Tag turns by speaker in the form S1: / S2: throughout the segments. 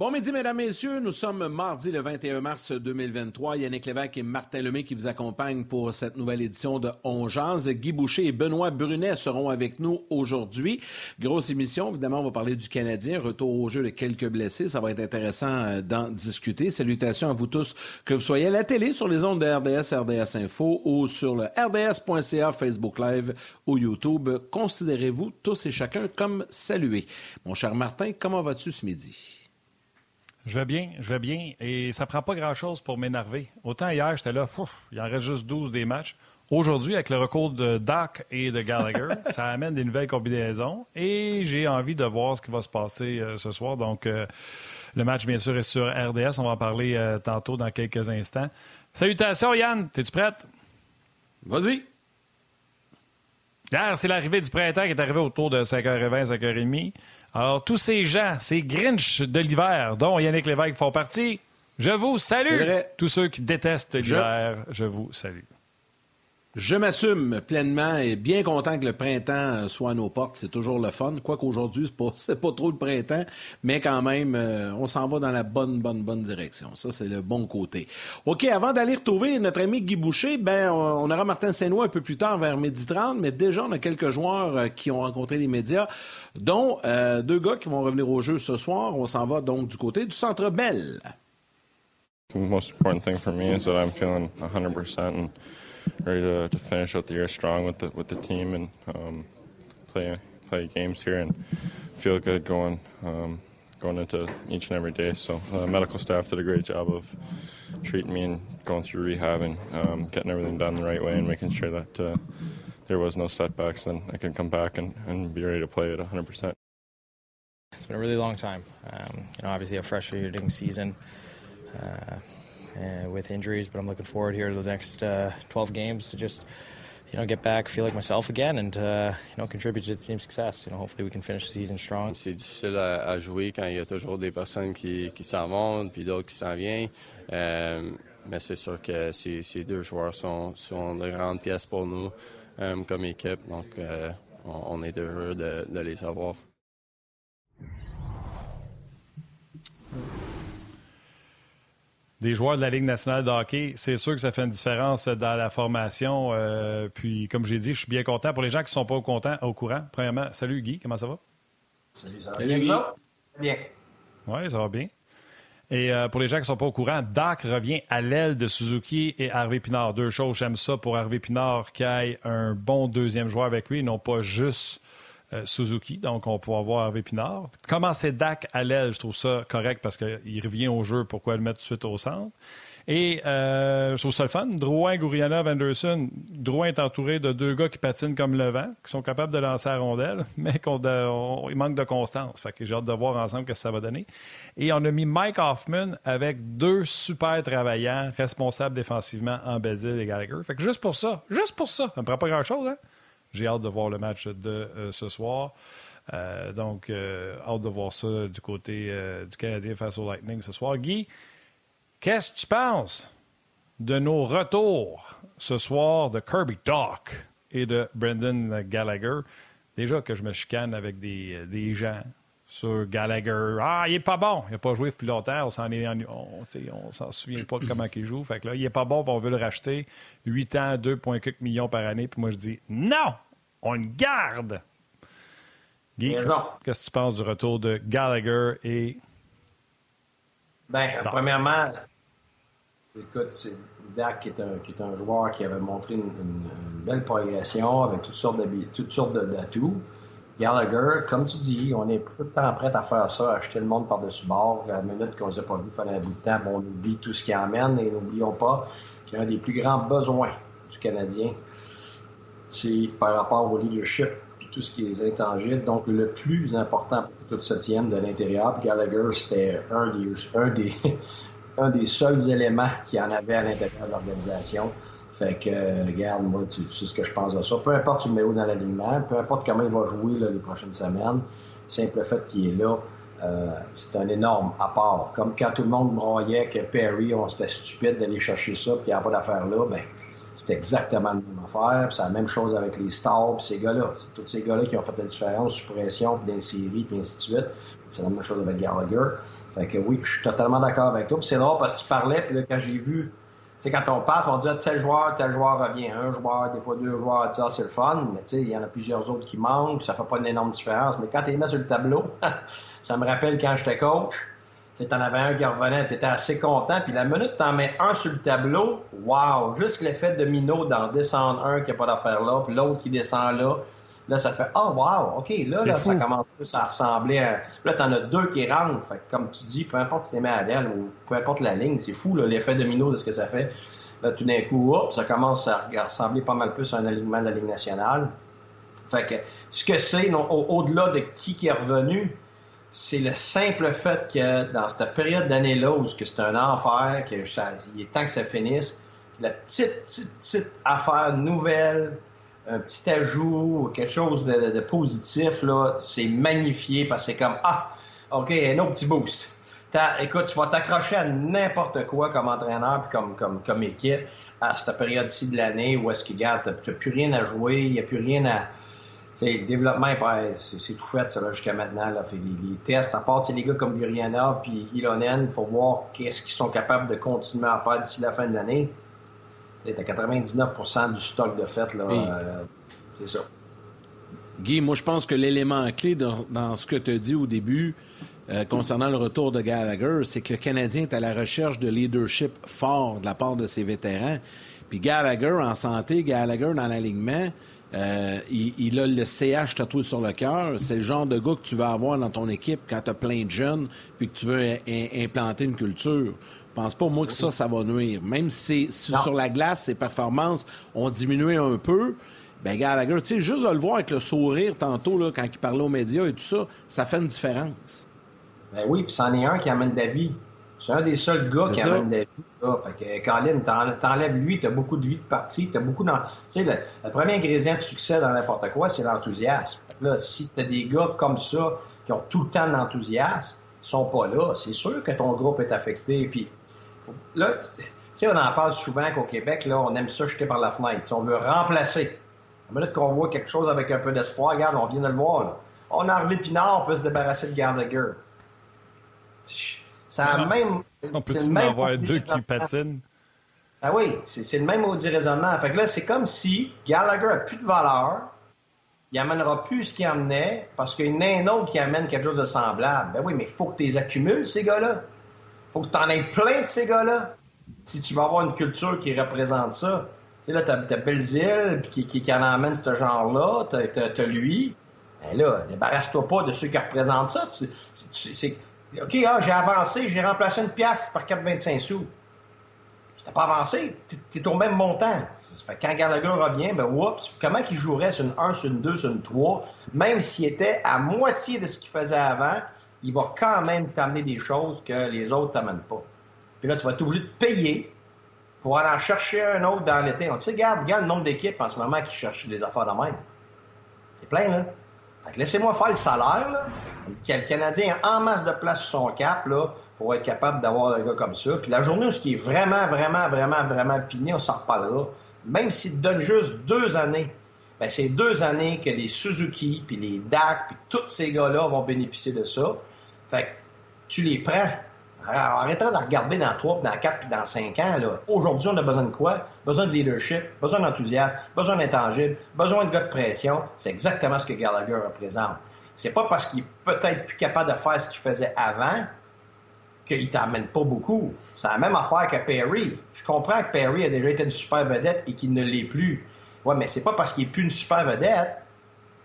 S1: Bon midi, mesdames, messieurs. Nous sommes mardi le 21 mars 2023. Yannick Lévesque et Martin Lemay qui vous accompagnent pour cette nouvelle édition de On Guy Boucher et Benoît Brunet seront avec nous aujourd'hui. Grosse émission. Évidemment, on va parler du Canadien. Retour au jeu de quelques blessés. Ça va être intéressant euh, d'en discuter. Salutations à vous tous, que vous soyez à la télé, sur les ondes de RDS, RDS Info ou sur le rds.ca, Facebook Live ou YouTube. Considérez-vous tous et chacun comme salués. Mon cher Martin, comment vas-tu ce midi?
S2: Je vais bien, je vais bien. Et ça prend pas grand-chose pour m'énerver. Autant hier, j'étais là, il en reste juste 12 des matchs. Aujourd'hui, avec le recours de Doc et de Gallagher, ça amène des nouvelles combinaisons. Et j'ai envie de voir ce qui va se passer euh, ce soir. Donc, euh, le match, bien sûr, est sur RDS. On va en parler euh, tantôt dans quelques instants. Salutations, Yann. Es-tu prête?
S1: Vas-y.
S2: Hier, c'est l'arrivée du printemps qui est arrivé autour de 5h20, 5h30. Alors, tous ces gens, ces Grinch de l'hiver, dont Yannick Lévesque font partie, je vous salue. Tous ceux qui détestent l'hiver, je vous salue.
S1: Je m'assume pleinement et bien content que le printemps soit à nos portes. C'est toujours le fun. Quoique aujourd'hui, c'est pas, pas trop le printemps, mais quand même, euh, on s'en va dans la bonne, bonne, bonne direction. Ça, c'est le bon côté. OK, avant d'aller retrouver notre ami Guy Boucher, ben, on aura Martin saint un peu plus tard vers midi 30, mais déjà, on a quelques joueurs euh, qui ont rencontré les médias, dont euh, deux gars qui vont revenir au jeu ce soir. On s'en va donc du côté du Centre Bell.
S3: The most important thing for me is that I'm feeling 100% ready to, to finish out the year strong with the with the team and um, play play games here and feel good going um, going into each and every day. So the uh, medical staff did a great job of treating me and going through rehab and um, getting everything done the right way and making sure that uh, there was no setbacks and I can come back and, and be ready to play at 100%.
S4: It's been a really long time. Um, you know, obviously a frustrating season. Uh, uh, with injuries, but I'm looking forward here to the next uh, 12 games to just you know, get back, feel like myself again, and uh, you know, contribute to the success. You know, hopefully we can finish the season strong.
S5: C'est difficile à, jouer quand il y a toujours des personnes qui, s'en vont, puis d'autres qui s'en viennent. Euh, mais c'est sûr que ces, deux joueurs sont, sont de grandes pièces pour nous euh, comme équipe, donc euh, on, est heureux de, de les avoir.
S2: Des joueurs de la Ligue nationale de hockey, c'est sûr que ça fait une différence dans la formation. Euh, puis, comme j'ai dit, je suis bien content. Pour les gens qui ne sont pas au, content, au courant, premièrement, salut Guy, comment ça va?
S6: Salut, ça va salut, Guy. Bien.
S2: Oui, ça va bien. Et euh, pour les gens qui ne sont pas au courant, Doc revient à l'aile de Suzuki et Harvey Pinard. Deux choses, j'aime ça pour Harvey Pinard qui ait un bon deuxième joueur avec lui, non pas juste euh, Suzuki. Donc, on pourra voir Hervé Pinard. Commencer Dak à l'aile, je trouve ça correct parce qu'il revient au jeu. Pourquoi le mettre tout de suite au centre? Et euh, je trouve ça le fun. Drouin, Gourianov, Anderson. Drouin est entouré de deux gars qui patinent comme le vent, qui sont capables de lancer la rondelle, mais qu'il manque de constance. Fait que j'ai hâte de voir ensemble ce que ça va donner. Et on a mis Mike Hoffman avec deux super travaillants, responsables défensivement en Basile et Gallagher. Fait que juste pour ça, juste pour ça, ça me prend pas grand-chose, hein? J'ai hâte de voir le match de euh, ce soir. Euh, donc, euh, hâte de voir ça du côté du Canadien face au Lightning ce soir. Guy, qu'est-ce que tu penses de nos retours ce soir de Kirby Doc et de Brendan Gallagher? Déjà que je me chicane avec des, des gens sur Gallagher. Ah, il est pas bon. Il n'a pas joué depuis longtemps. On s'en on, s'en souvient pas de comment il joue. Fait que là, il est pas bon, on veut le racheter. 8 ans, 2,4 millions par année. Puis moi, je dis non, on le garde. Guy, qu'est-ce que tu penses du retour de Gallagher et.
S6: Ben, premièrement, écoute, c'est Dak qui est, un, qui est un joueur qui avait montré une, belle progression avec toutes sortes d'atouts. Gallagher, comme tu dis, on est tout le temps prêt à faire ça, acheter le monde par-dessus bord. La minute qu'on ne s'est pas vu pendant un temps, on oublie tout ce qui amène et n'oublions pas qu'un des plus grands besoins du Canadien, c'est par rapport au leadership et tout ce qui est intangible. Donc, le plus important pour que tout se tienne de l'intérieur. Gallagher, c'était un des, un, des, un des seuls éléments qu'il y en avait à l'intérieur de l'organisation. Fait que, euh, regarde, moi, tu, sais ce que je pense de ça. Peu importe le numéro dans l'alignement, peu importe comment il va jouer les prochaines semaines, simple fait qu'il est là, euh, c'est un énorme apport. Comme quand tout le monde broyait que Perry, on c'était stupide d'aller chercher ça, puis qu'il n'y a pas d'affaire là, ben c'est exactement la même affaire. C'est la même chose avec les stars, puis ces gars-là. C'est tous ces gars-là qui ont fait la différence sous pression, puis séries, puis ainsi de suite. C'est la même chose avec Gallagher. Fait que oui, je suis totalement d'accord avec toi. C'est drôle parce que tu parlais, puis là, quand j'ai vu sais, quand on parle, on dit ah, tel joueur, tel joueur revient. Un joueur, des fois deux joueurs, ça, c'est le fun, mais tu sais, il y en a plusieurs autres qui manquent, ça fait pas une énorme différence. Mais quand tu les mets sur le tableau, ça me rappelle quand j'étais coach. Tu en avais un qui revenait, tu étais assez content, puis la minute tu en mets un sur le tableau, wow, juste l'effet domino d'en descendre un qui n'a pas d'affaire là, puis l'autre qui descend là, Là, ça fait Oh, wow, OK, là, là ça commence plus à ressembler à. Là, t'en as deux qui rentrent. Fait comme tu dis, peu importe si t'es l'aile ou peu importe la ligne, c'est fou, l'effet domino de ce que ça fait. Là, tout d'un coup, hop, ça commence à ressembler pas mal plus à un alignement de la Ligue nationale. Fait que ce que c'est, au-delà de qui qui est revenu, c'est le simple fait que dans cette période d'année-là où c'est un enfer, qu'il est temps que ça finisse, la petite, petite, petite affaire nouvelle, un petit ajout, quelque chose de, positif, là, c'est magnifié parce que c'est comme Ah, OK, un autre petit boost. Écoute, tu vas t'accrocher à n'importe quoi comme entraîneur puis comme, comme, comme équipe à cette période-ci de l'année où est-ce qu'il garde, tu n'as plus rien à jouer, il n'y a plus rien à. le développement, c'est tout fait jusqu'à maintenant. Là. Fait les, tests, à part les gars comme Guriana puis Ilonen, il faut voir qu'est-ce qu'ils sont capables de continuer à faire d'ici la fin de l'année. Tu as 99 du stock de fait, là. Euh, c'est ça.
S1: Guy, moi, je pense que l'élément clé dans, ce que tu as dit au début euh, concernant le retour de Gallagher, c'est que le Canadien est à la recherche de leadership fort de la part de ses vétérans. Puis Gallagher en santé, Gallagher dans l'alignement, euh, il, a le CH tatoué sur le cœur. C'est le genre de gars que tu vas avoir dans ton équipe quand tu as plein de jeunes puis que tu veux implanter une culture. Je pense pas, moi, que ça, ça va nuire. Même si, sur la glace, ses performances ont diminué un peu, ben Gallagher, tu sais, juste de le voir avec le sourire tantôt, là, quand il parlait aux médias et tout ça, ça fait une différence.
S6: Ben oui, puis c'en est un qui amène de la vie. C'est un des seuls gars qui amène de la vie. Là. Fait que, Colin, t'enlèves lui, t'as beaucoup de vie de partie, t'as beaucoup dans... Tu sais, le, premier ingrédient de succès dans n'importe quoi, c'est l'enthousiasme. Là, si t'as des gars comme ça, qui ont tout le temps de l'enthousiasme, sont pas là, c'est sûr que ton groupe est affecté. Puis là, tu sais, on en parle souvent qu'au Québec, là, on aime ça jeter par la fenêtre. on veut remplacer. À minute qu'on voit quelque chose avec un peu d'espoir, regarde, on vient de le voir, là. On a enlevé Pinard, on peut se débarrasser de Gallagher.
S2: Ça a même. On peut en avoir deux qui patinent?
S6: Ah oui, c'est le même maudit raisonnement. Fait que là, c'est comme si Gallagher n'a plus de valeur, il amènera plus ce qu'il amenait parce qu'il y en a un autre qui amène quelque chose de semblable. Ben oui, mais il faut que tu les accumules, ces gars-là faut que tu en aies plein de ces gars-là. Si tu veux avoir une culture qui représente ça. Tu sais, là, t'as, as Belzile qui, qui, qui en amène ce genre-là, t'as, lui. Ben là, débarrasse-toi pas de ceux qui représentent ça. OK, ah, j'ai avancé, j'ai remplacé une pièce par 4,25 sous. T'as pas avancé, t'es, au même montant. Fait quand Gallagher revient, ben oups, comment qu'il jouerait sur une 1, sur une 2, sur une 3, même s'il était à moitié de ce qu'il faisait avant, il va quand même t'amener des choses que les autres t'amènent pas. Puis là, tu vas être obligé de payer pour aller en chercher un autre dans l'été. On sait, regarde, regarde le nombre d'équipes en ce moment qui cherchent des affaires de même. C'est plein, là. Laissez-moi faire le salaire, là. Le Canadien a en masse de place sur son cap, là, pour être capable d'avoir un gars comme ça. Puis la journée où ce qui est vraiment, vraiment, vraiment, vraiment fini, on s'en reparlera. Même s'il te donne juste deux années, ben c'est deux années que les Suzuki, puis les DAC, puis tous ces gars-là vont bénéficier de ça. Fait que tu les prends. Arrêtons de regarder dans 3, dans 4 puis dans 5 ans. Aujourd'hui, on a besoin de quoi? Besoin de leadership, besoin d'enthousiasme, besoin d'intangible, besoin de gars de pression. C'est exactement ce que Gallagher représente. C'est pas parce qu'il est peut-être plus capable de faire ce qu'il faisait avant qu'il t'emmène pas beaucoup. C'est la même affaire que Perry. Je comprends que Perry a déjà été une super vedette et qu'il ne l'est plus. Ouais, mais c'est pas parce qu'il est plus une super vedette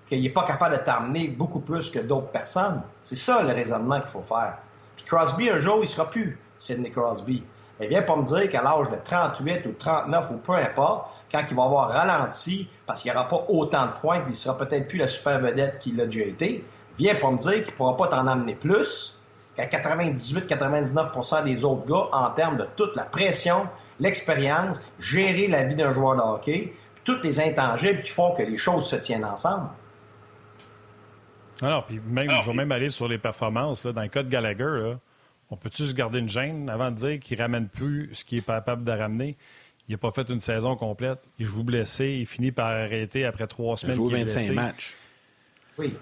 S6: qu'il n'est pas capable de t'amener beaucoup plus que d'autres personnes. C'est ça le raisonnement qu'il faut faire. Puis Crosby, un jour, il sera plus Sidney Crosby. Mais viens pas me dire qu'à l'âge de 38 ou 39 ou peu importe, quand il va avoir ralenti parce qu'il n'y aura pas autant de points, qu'il sera peut-être plus la super vedette qu'il a déjà été, viens pas me dire qu'il ne pourra pas t'en amener plus qu'à 98-99% des autres gars en termes de toute la pression l'expérience, gérer la vie d'un joueur de hockey, toutes les intangibles qui font que les choses se tiennent ensemble.
S2: Alors, puis même, je vais même aller sur les performances. Là, dans le cas de Gallagher, on peut-tu se garder une gêne avant de dire qu'il ne ramène plus ce qu'il est capable de ramener? Il n'a pas fait une saison complète. Il joue blessé. Il finit par arrêter après trois semaines.
S1: Il joue 25 matchs.
S6: Oui.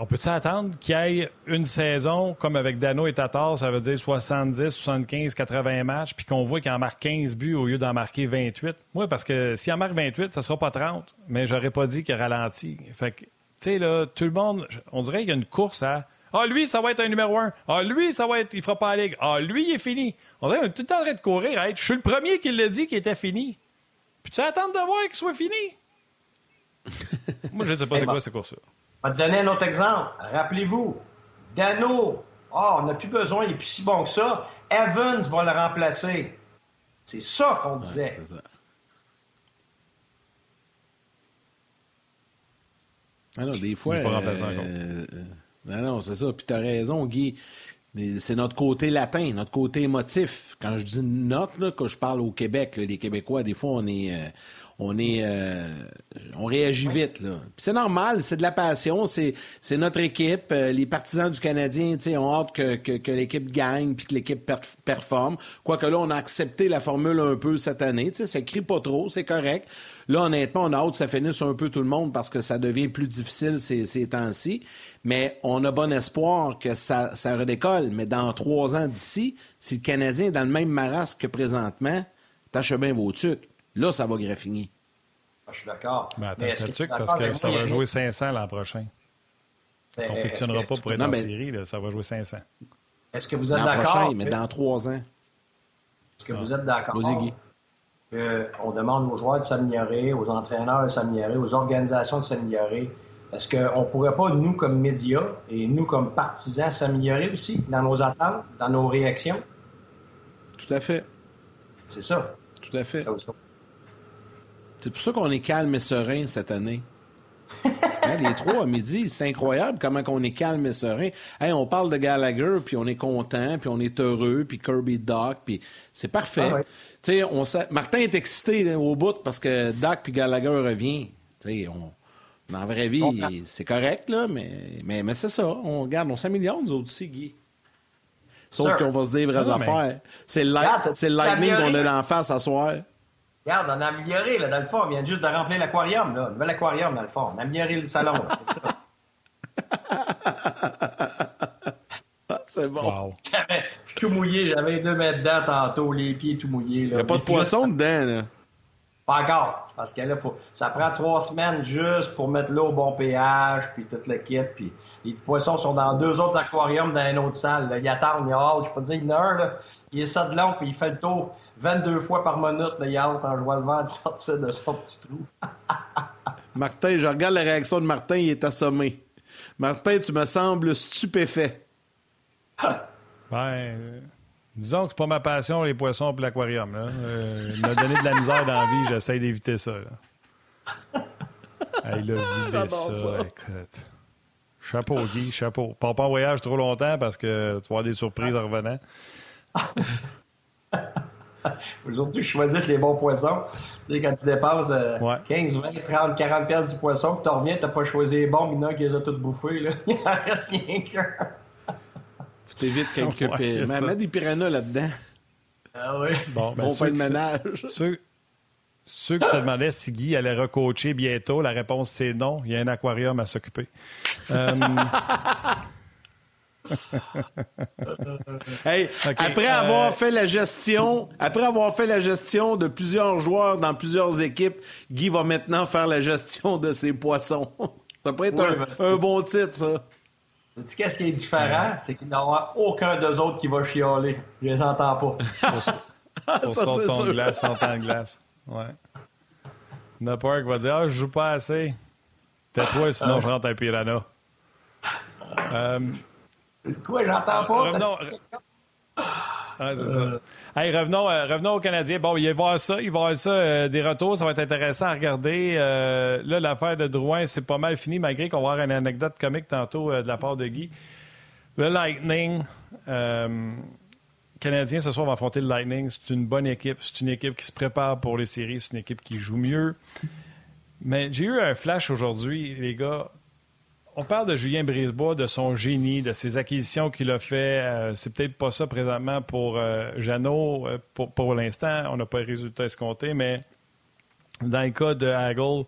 S2: On peut-tu attendre qu'il y ait une saison comme avec Dano et Tatar, ça veut dire 70, 75, 80 matchs, puis qu'on voit qu'il en marque 15 buts au lieu d'en marquer 28? Moi, parce que s'il en marque 28, ça ne sera pas 30, mais j'aurais pas dit qu'il ralentit. Fait que, tu sais, là, tout le monde, on dirait qu'il y a une course à ah, lui, ça va être un numéro un. Ah, lui, ça va être. Il fera pas la ligue. Ah, lui, il est fini. On dirait qu'on est tout le temps en train de courir. Je suis le premier qui l'a dit qu'il était fini. Puis tu attends de voir qu'il soit fini? Moi, je ne sais pas c'est quoi ces courses-là.
S6: Je vais te donner un autre exemple. Rappelez-vous, Dano, oh, on n'a plus besoin, il n'est plus si bon que ça. Evans va le remplacer. C'est ça qu'on disait. c'est
S1: Ah non, des fois. Pas euh, euh, non, non, c'est ça. Puis tu as raison, Guy. C'est notre côté latin, notre côté émotif. Quand je dis notre, là, quand je parle au Québec, les Québécois, des fois, on est, euh, on est, euh, on réagit vite là. C'est normal, c'est de la passion, c'est, notre équipe. Euh, les partisans du Canadien, ont hâte que, que, que l'équipe gagne puis que l'équipe performe. Quoique là, on a accepté la formule un peu cette année, tu sais, ça crie pas trop, c'est correct. Là, honnêtement, on a hâte que ça finisse un peu tout le monde parce que ça devient plus difficile ces, ces temps-ci. Mais on a bon espoir que ça, ça redécolle. Mais dans trois ans d'ici, si le Canadien est dans le même marasme que présentement, tâchez bien vos trucs. Là, ça va graffiner.
S6: Ah, je suis d'accord.
S2: Mais attends, mais parce que ça va jouer 500 l'an prochain. On ne compétitionnera pas pour être en série, là, ça va jouer 500.
S6: Est-ce que vous êtes d'accord? prochain,
S1: mais dans trois ans.
S6: Est-ce que vous êtes d'accord? On demande aux joueurs de s'améliorer, aux entraîneurs de s'améliorer, aux organisations de s'améliorer. Est-ce qu'on ne pourrait pas, nous, comme médias et nous, comme partisans, s'améliorer aussi dans nos attentes, dans nos réactions?
S1: Tout à fait.
S6: C'est ça.
S1: Tout à fait. C'est pour ça qu'on est calme et serein cette année. Les trois à midi, c'est incroyable comment on est calme et serein. on parle de Gallagher, puis on est content, puis on est heureux, puis Kirby Doc, puis c'est parfait. Ah on Martin est excité au bout parce que Doc puis Gallagher revient. on... Dans la vraie vie, c'est correct, là, mais, mais, mais c'est ça. On regarde, on s'améliore, nous autres aussi, Guy. Sauf qu'on va se dire vraies affaires. C'est le, lightning qu'on a d'en face à soir.
S6: Regarde, on a amélioré, là, dans le fond. On vient juste de remplir l'aquarium, là. Nouvel aquarium, dans le fond. On a amélioré le salon.
S1: C'est bon.
S6: tout mouillé. J'avais deux mètres dedans tantôt, les pieds tout mouillés. Il
S1: n'y a pas de poisson dedans, là.
S6: Pas encore. C'est parce que là, faut... ça prend trois semaines juste pour mettre l'eau au bon pH, puis toute le kit. Puis les poissons sont dans deux autres aquariums dans une autre salle. Là. Ils attendent, ils ont Je peux dire une heure. Là. Il est ça de long, puis il fait le tour 22 fois par minute, le yacht, en jouant le vent de sortir de son petit trou.
S1: Martin, je regarde la réaction de Martin, il est assommé. Martin, tu me sembles stupéfait.
S2: ben, disons que c'est pas ma passion, les poissons et l'aquarium. Euh, il m'a donné de la misère dans la vie, j'essaie d'éviter ça. Là. il a vidé ça, ça, écoute. Chapeau, Guy, chapeau. Pas en voyage trop longtemps parce que tu vas avoir des surprises en revenant.
S6: Aujourd'hui, je choisis les bons poissons. Tu sais, quand tu dépenses 15, 20, 30, 40 pièces du poisson, que tu reviens, tu n'as pas choisi les bons, il y en a qui les a tous bouffés. Là. Il en reste rien qu'un.
S1: Faut t'éviter quelques ouais, Mais mets des piranhas là-dedans.
S6: Ah oui.
S1: Bon, ben, bon ménage.
S2: Ceux, ceux qui se demandaient si Guy allait recoacher bientôt, la réponse c'est non. Il y a un aquarium à s'occuper. Euh,
S1: après avoir euh, fait la gestion, après avoir fait la gestion de plusieurs joueurs dans plusieurs équipes, Guy va maintenant faire la gestion de ses poissons. ça pourrait être un, bon titre, ça.
S6: Tu qu'est-ce qui est différent? C'est qu'il n'y aura aucun d'eux autres qui va chialer. Je les entends pas.
S2: Pour, son temps de glace, son temps de glace. Ouais. Napark va dire Ah, je joue pas assez. Tais-toi, sinon je rentre un piranha.
S6: Euh, Quoi, j'entends pas?
S2: Revenons, ah, c'est ça. Hey, revenons, euh, revenons aux Canadiens. Bon, il va y avoir ça, il va y avoir ça, euh, des retours, ça va être intéressant à regarder. Euh, là, l'affaire de Drouin, c'est pas mal fini, malgré qu'on va avoir une anecdote comique tantôt de la part de Guy. Le Lightning, Canadiens ce soir vont affronter le Lightning. C'est une bonne équipe. C'est une équipe qui se prépare pour les séries. C'est une équipe qui joue mieux. Mais j'ai eu un flash aujourd'hui, les gars. On parle de Julien Brisebois, de son génie, de ses acquisitions qu'il a fait. Euh, c'est peut-être pas ça présentement pour euh, Jeannot. Euh, pour, l'instant, on n'a pas les résultats escomptés, mais dans le cas de Hagel,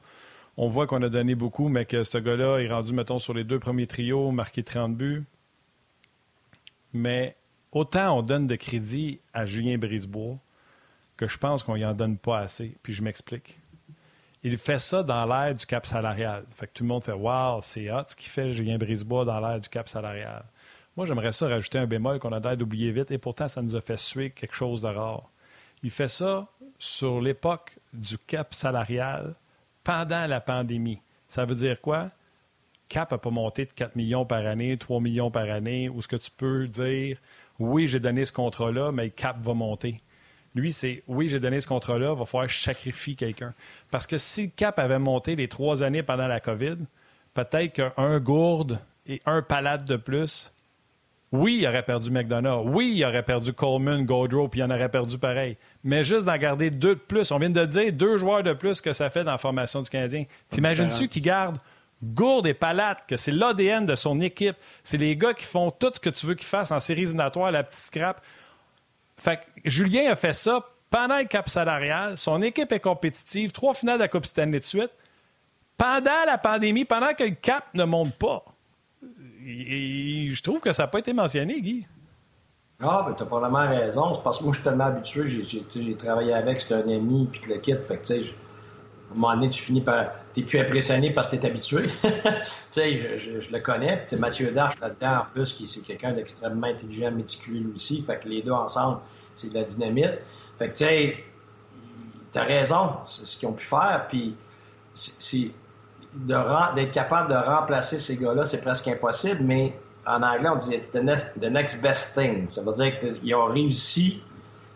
S2: on voit qu'on a donné beaucoup, mais que ce gars-là est rendu, mettons, sur les deux premiers trios, marqué 30 buts. Mais autant on donne de crédit à Julien Brisebois que je pense qu'on y en donne pas assez. Puis je m'explique. Il fait ça dans l'ère du cap salarial. Fait que tout le monde fait Wow, c'est hot ce qu'il fait Julien Brisebois dans l'ère du cap salarial. Moi, j'aimerais ça rajouter un bémol qu'on a d'air d'oublier vite, et pourtant, ça nous a fait suer quelque chose de rare. Il fait ça sur l'époque du cap salarial pendant la pandémie. Ça veut dire quoi? Cap n'a pas monté de 4 millions par année, 3 millions par année, ou ce que tu peux dire, oui, j'ai donné ce contrat-là, mais Cap va monter. Lui, c'est oui, j'ai donné ce contrat-là, il va falloir que je sacrifie quelqu'un. Parce que si le cap avait monté les trois années pendant la COVID, peut-être qu'un gourde et un palade de plus, oui, il aurait perdu McDonough. Oui, il aurait perdu Coleman, Gaudreau, puis il en aurait perdu pareil. Mais juste d'en garder deux de plus, on vient de dire deux joueurs de plus que ça fait dans la formation du Canadien. T'imagines-tu qu'il garde Gourde et Palate, que c'est l'ADN de son équipe? C'est les gars qui font tout ce que tu veux qu'ils fassent en séries éliminatoires, la petite scrap. Fait que Julien a fait ça pendant le cap salarial. Son équipe est compétitive. Trois finales de la Coupe Stanley de suite. Pendant la pandémie, pendant que le cap ne monte pas. je trouve que ça n'a pas été mentionné, Guy.
S6: Ah, ben, t'as probablement raison. C'est parce que moi, je suis tellement habitué. J'ai travaillé avec, c'était un ami, puis que le kit. Fait que, tu sais, à un moment donné, tu finis par. T'es plus impressionné parce que t'es habitué. tu sais, je, je, le connais. sais, Mathieu Darche, là-dedans, en plus, qui c'est quelqu'un d'extrêmement intelligent, méticuleux aussi. Fait que les deux ensemble, c'est de la dynamite. Fait que, tu sais, t'as raison, c'est ce qu'ils ont pu faire. Puis, c'est d'être capable de remplacer ces gars-là, c'est presque impossible, mais en anglais, on dit the the next best thing. Ça veut dire qu'ils ont réussi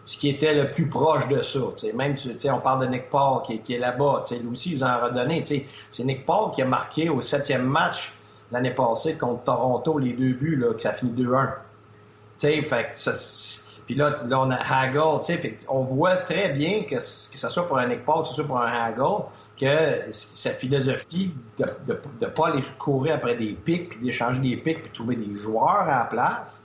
S6: ce qui était le plus proche de ça. Même, on parle de Nick Paul qui, est là-bas. Lui aussi, ils ont redonné. C'est Nick Paul qui a marqué au septième match l'année passée contre Toronto les deux buts, là, que ça finit 2-1. puis là, là, on a Hagel. on voit très bien que, que ce soit pour un Nick Paul, que ce soit pour un Hagel, que sa philosophie de ne pas aller courir après des pics, puis d'échanger des pics, puis trouver des joueurs à la place,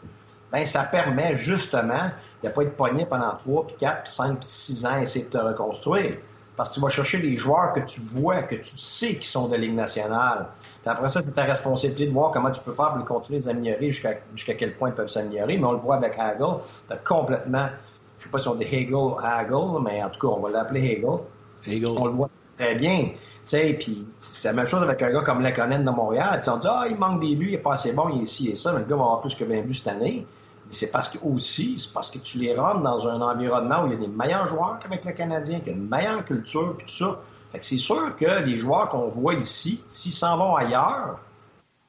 S6: ben ça permet justement de ne pas être pogné pendant 3, puis 4, puis 5, puis 6 ans à essayer de te reconstruire. Parce que tu vas chercher des joueurs que tu vois, que tu sais qui sont de Ligue nationale. Puis après ça, c'est ta responsabilité de voir comment tu peux faire pour les continuer à s'améliorer, jusqu'à quel point ils peuvent s'améliorer. Mais on le voit avec Hagel, tu as complètement, je ne sais pas si on dit Hagel, Hagel, mais en tout cas, on va l'appeler Hagel.
S1: Hagel.
S6: On le voit très bien. Puis c'est la même chose avec un gars comme Lekonen de Montréal. on dit Ah, il manque des buts, il n'est pas assez bon, il est ici et ça, mais le gars va avoir plus que 20 buts cette année c'est parce que aussi, c'est parce que tu les rentres dans un environnement où il y a des meilleurs joueurs qu'avec le Canadien, qu'il y a une meilleure culture, puis tout ça. Fait que c'est sûr que les joueurs qu'on voit ici, s'ils s'en vont ailleurs,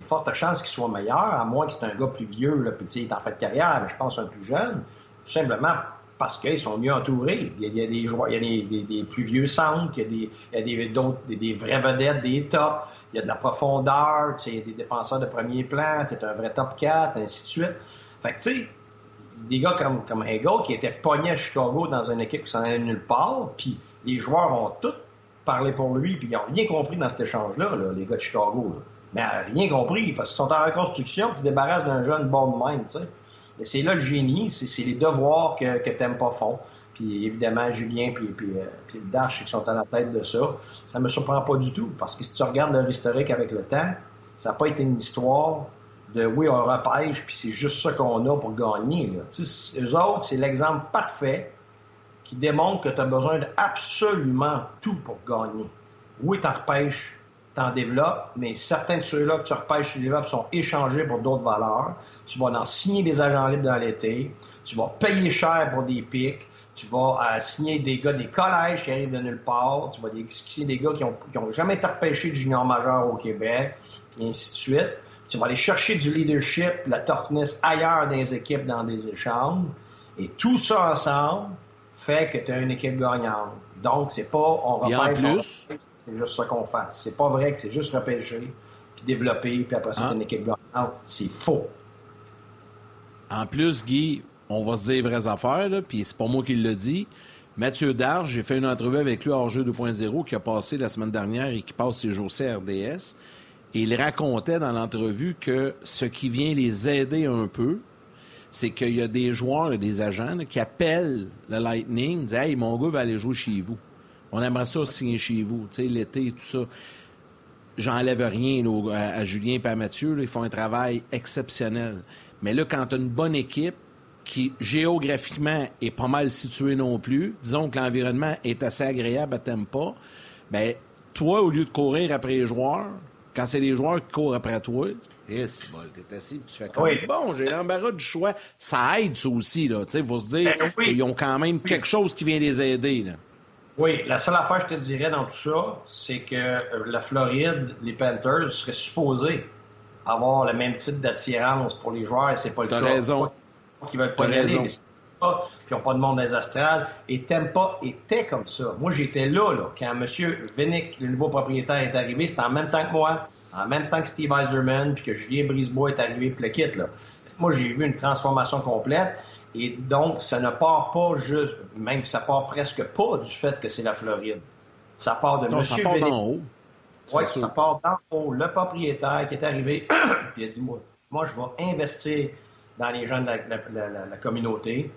S6: il y a forte chance qu'ils soient meilleurs, à moins que c'est un gars plus vieux, là, puis il est en fait de carrière, mais je pense un plus jeune, tout simplement parce qu'ils sont mieux entourés. Il y a, des joueurs, il y a des, plus vieux centres, il y a des, il y a des, des, vraies vedettes, des tops, il y a de la profondeur, tu sais, il y a des défenseurs de premier plan, tu un vrai top 4, ainsi de suite. Fait que, tu sais, des gars comme, comme Hegel qui était pogné à Chicago dans une équipe qui s'en allait nulle part, puis les joueurs ont tous parlé pour lui, puis ils n'ont rien compris dans cet échange-là, les gars de Chicago. Mais rien compris, parce qu'ils sont en reconstruction, puis ils se débarrassent d'un jeune bon tu sais. Et c'est là le génie, c'est les devoirs que, que t'aimes pas font. Puis évidemment, Julien puis, puis, euh, Dash qui sont à la tête de ça. Ça me surprend pas du tout, parce que si tu regardes leur historique avec le temps, ça n'a pas été une histoire de oui, on repêche, puis c'est juste ça qu'on a pour gagner. Là. Eux autres, c'est l'exemple parfait qui démontre que tu as besoin d'absolument tout pour gagner. Oui, tu repêches, tu en développes, mais certains de ceux-là que tu repêches et développes sont échangés pour d'autres valeurs. Tu vas en signer des agents libres dans l'été, tu vas payer cher pour des pics, tu vas euh, signer des gars des collèges qui arrivent de nulle part, tu vas signer des gars qui n'ont jamais été repêchés de junior majeur au Québec, et ainsi de suite. Tu vas aller chercher du leadership, la toughness ailleurs dans les équipes, dans des échanges. Et tout ça ensemble fait que tu as une équipe gagnante. Donc, c'est pas on repêche,
S1: plus,
S6: c'est juste ça qu'on fasse. C'est pas vrai que c'est juste repêcher, puis développer, puis après ça, tu une équipe gagnante. C'est faux.
S1: En plus, Guy, on va se dire les vraies affaires, puis c'est pas moi qui le dit. Mathieu Darge, j'ai fait une entrevue avec lui hors jeu 2.0 qui a passé la semaine dernière et qui passe ses jours RDS. Et il racontait dans l'entrevue que ce qui vient les aider un peu, c'est qu'il y a des joueurs et des agents qui appellent le Lightning, disent Hey, mon gars va aller jouer chez vous. On aimerait ça signer chez vous, tu sais, l'été et tout ça. J'enlève rien à, Julien et à Mathieu, ils font un travail exceptionnel. Mais là, quand tu as une bonne équipe qui, géographiquement, est pas mal située non plus, disons que l'environnement est assez agréable à Tempa, ben toi, au lieu de courir après les joueurs, quand c'est les joueurs qui courent après toi, eh, c'est bon, t'es assis, tu fais comme bon, j'ai l'embarras du choix. Ça aide, ça aussi, là. Tu sais, faut se dire ben qu'ils ont quand même quelque chose qui vient les aider, là.
S6: Oui, la seule affaire que je te dirais dans tout ça, c'est que euh, la Floride, les Panthers seraient supposés avoir le même type d'attirance pour les joueurs et c'est pas le cas.
S1: T'as raison.
S6: Qui veulent pas y aller, mais pas, puis n'ont pas de monde des astrales. Et pas était comme ça. Moi, j'étais là, là, quand M. Vinnick, le nouveau propriétaire, est arrivé. C'était en même temps que moi, en même temps que Steve Eiserman, puis que Julien Brisebois est arrivé, puis le kit, là. Moi, j'ai vu une transformation complète. Et donc, ça ne part pas juste, même ça part presque pas du fait que c'est la Floride. Ça part de
S1: M. Ça part d'en haut.
S6: Oui, ça part d'en haut. Le propriétaire qui est arrivé, puis il a dit, moi, moi, je vais investir dans les gens de la, communauté.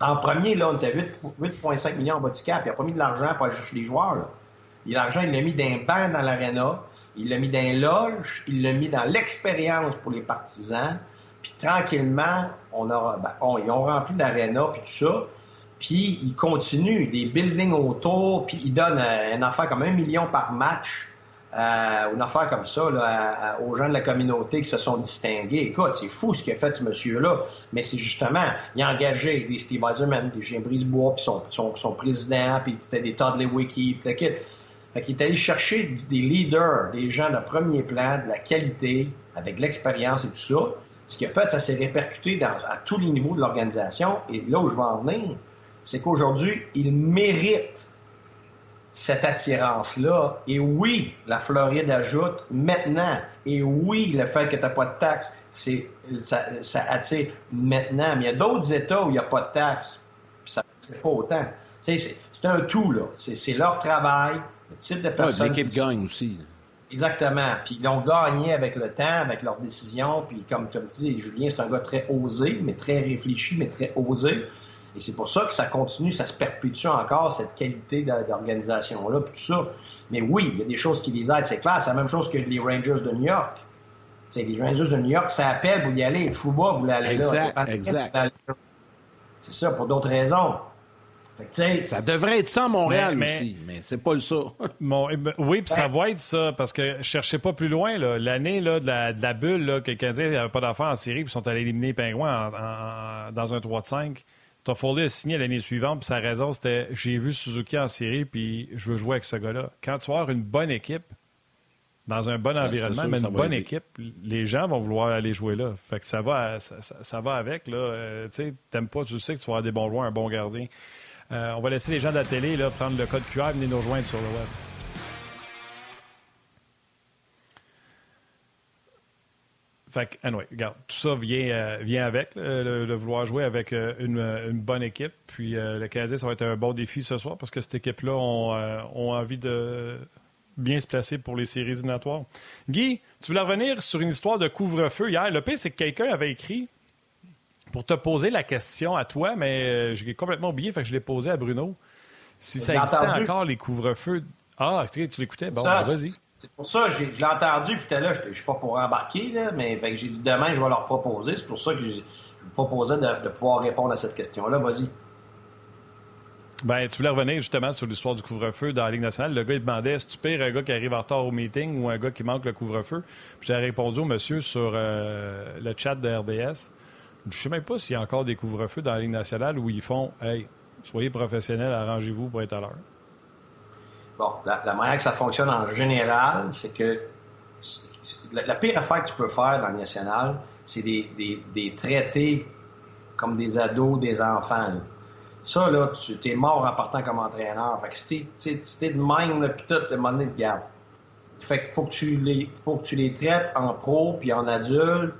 S6: En premier, là, on était 8,5 millions en bas du cap. Il n'a pas mis de l'argent pour aller chercher les joueurs. L'argent, il l'a mis d'un banc dans l'aréna, il l'a mis dans loge, il l'a mis dans l'expérience pour les partisans. Puis tranquillement, on a, ben, ils ont rempli l'aréna, puis tout ça. Puis ils continuent, des buildings autour, puis ils donnent un, affaire comme un million par match, euh, une affaire comme ça, aux gens de la communauté qui se sont distingués. Écoute, c'est fou ce qu'a fait ce monsieur-là, mais c'est justement, il a engagé des Steve Eiserman, des Jim Brisebois, puis son, son, président, puis c'était des Todd Wiki, puis fait qu'il est allé chercher des leaders, des gens de premier plan, de la qualité, avec l'expérience et tout ça. Ce qui a fait, ça s'est répercuté à tous les niveaux de l'organisation. Et là où je veux en venir, c'est qu'aujourd'hui, ils méritent cette attirance-là. Et oui, la Floride ajoute maintenant. Et oui, le fait que tu n'as pas de taxes, c'est, ça, attire maintenant. Mais il y a d'autres États où il n'y a pas de taxes, puis ça n'attire pas autant. C'est, un tout, là. C'est, leur travail, le type de personnes.
S1: l'équipe gagne aussi.
S6: Exactement. Puis ils ont gagné avec le temps, avec leurs décisions. Puis comme tu me dis, Julien, c'est un gars très osé, mais très réfléchi, mais très osé. Et c'est pour ça que ça continue, ça se perpétue encore, cette qualité d'organisation-là, puis tout ça. Mais oui, il y a des choses qui les aident, c'est clair. C'est la même chose que les Rangers de New York. T'sais, les Rangers de New York, ça appelle, vous y aller. Trouba voulait aller
S1: exact, là. Exact,
S6: C'est ça, pour d'autres raisons
S1: ça devrait être ça à Montréal aussi, mais c'est pas le ça.
S2: Eh ben, oui, puis ça va être ça, parce que cherchez pas plus loin. L'année de la, de la bulle, là, que les Canadiens n'avaient pas d'affaires en série, puis sont allés éliminer les Pingouins dans un 3 de 5. Toffoli a signé l'année suivante, puis sa raison, c'était j'ai vu Suzuki en série, puis je veux jouer avec ce gars-là. Quand tu vas avoir une bonne équipe, dans un bon environnement, mais une bonne équipe, les gens vont vouloir aller jouer là. Fait que ça va, ça, va avec. Là. Euh, tu sais, pas, tu sais que tu vas avoir des bons joueurs, un bon gardien. Euh, on va laisser les gens de la télé là, prendre le code QR et venir nous rejoindre sur le web. Fait que, anyway, regarde, tout ça vient, euh, vient avec, le, vouloir jouer avec euh, une, bonne équipe. Puis le Canadien, ça va être un bon défi ce soir parce que cette équipe-là ont, envie de bien se placer pour les séries éliminatoires. Guy, tu voulais revenir sur une histoire de couvre-feu hier. Le pire, c'est que quelqu'un avait écrit pour te poser la question à toi, mais euh, j'ai complètement oublié, fait que je l'ai posé à Bruno. Si ça existait encore, les couvre-feux. Ah, tu l'écoutais? Bon, ben, vas-y.
S6: C'est pour ça, je l'ai entendu, puis là, je ne suis pas pour embarquer, là, mais j'ai dit demain, je vais leur proposer. C'est pour ça que je, vous proposais de, pouvoir répondre à cette question-là. Vas-y.
S2: Ben, tu voulais revenir justement sur l'histoire du couvre-feu dans la Ligue nationale. Le gars, il demandait est-ce que tu pires un gars qui arrive en retard au meeting ou un gars qui manque le couvre-feu? J'ai répondu au monsieur sur euh, le chat de RDS je ne sais même pas s'il y a encore des couvre-feux dans la Ligue nationale où ils font Hey, soyez professionnels, arrangez-vous pour être à l'heure.
S6: Bon, la, manière que ça fonctionne en général, c'est que la, pire affaire que tu peux faire dans le national, c'est des, des, traités comme des ados, des enfants. Ça, là, tu es mort en partant comme entraîneur. Fait que si t'es de même, puis tout, le moment de garde. Fait qu'il faut que tu les, faut que tu les traites en pro puis en adulte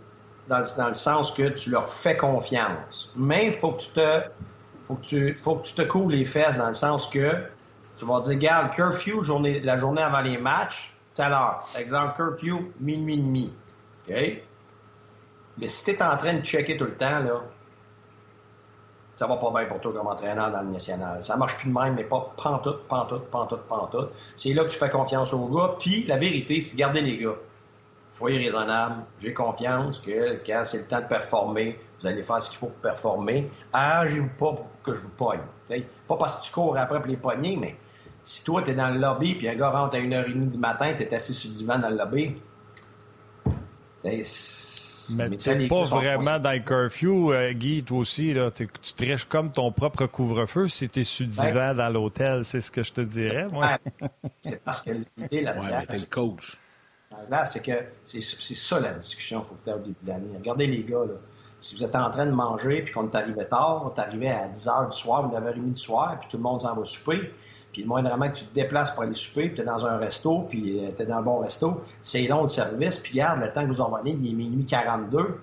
S6: dans, dans, le sens que tu leur fais confiance. Mais faut que tu te faut que tu faut que tu te coules les fesses dans le sens que tu vas dire, regarde, curfew, la journée avant les matchs, tout à l'heure. Exemple, curfew, minuit et demi. OK? Mais si tu es en train de checker tout le temps, là, ça va pas bien pour toi comme entraîneur dans le national. Ça marche plus de même, mais pas pantoute, pantoute, pantoute, pantoute. C'est là que tu fais confiance aux gars. Puis la vérité, c'est garder les gars. Soyez raisonnable. J'ai confiance que quand c'est le temps de performer, vous allez faire ce qu'il faut pour performer. Arrangez-vous pas que je vous pogne. Pas parce que tu cours après pour les pogner, mais si toi, tu es dans le lobby, puis un gars rentre à 1h30 du matin, tu es assis sur le divan dans le lobby,
S2: mais tu pas vraiment dans le curfew, euh, Guy, toi aussi. Là, tu triches comme ton propre couvre-feu si tu es sur le divan dans l'hôtel. C'est ce que je te dirais, moi.
S6: c'est parce que l'idée là-dedans...
S1: Ouais, mais le coach.
S6: Là, c'est que c'est ça la discussion qu'il faut que tu au début de l'année. Regardez les gars, là. Si vous êtes en train de manger, puis qu'on est arrivé tard, on est arrivé à 10 h du soir, 9h30 du soir, puis tout le monde s'en va souper, puis le moindrement que tu te déplaces pour aller souper, puis tu es dans un resto, puis euh, tu es dans un bon resto, c'est long le service, puis garde, le temps que vous en venez, il est minuit 42.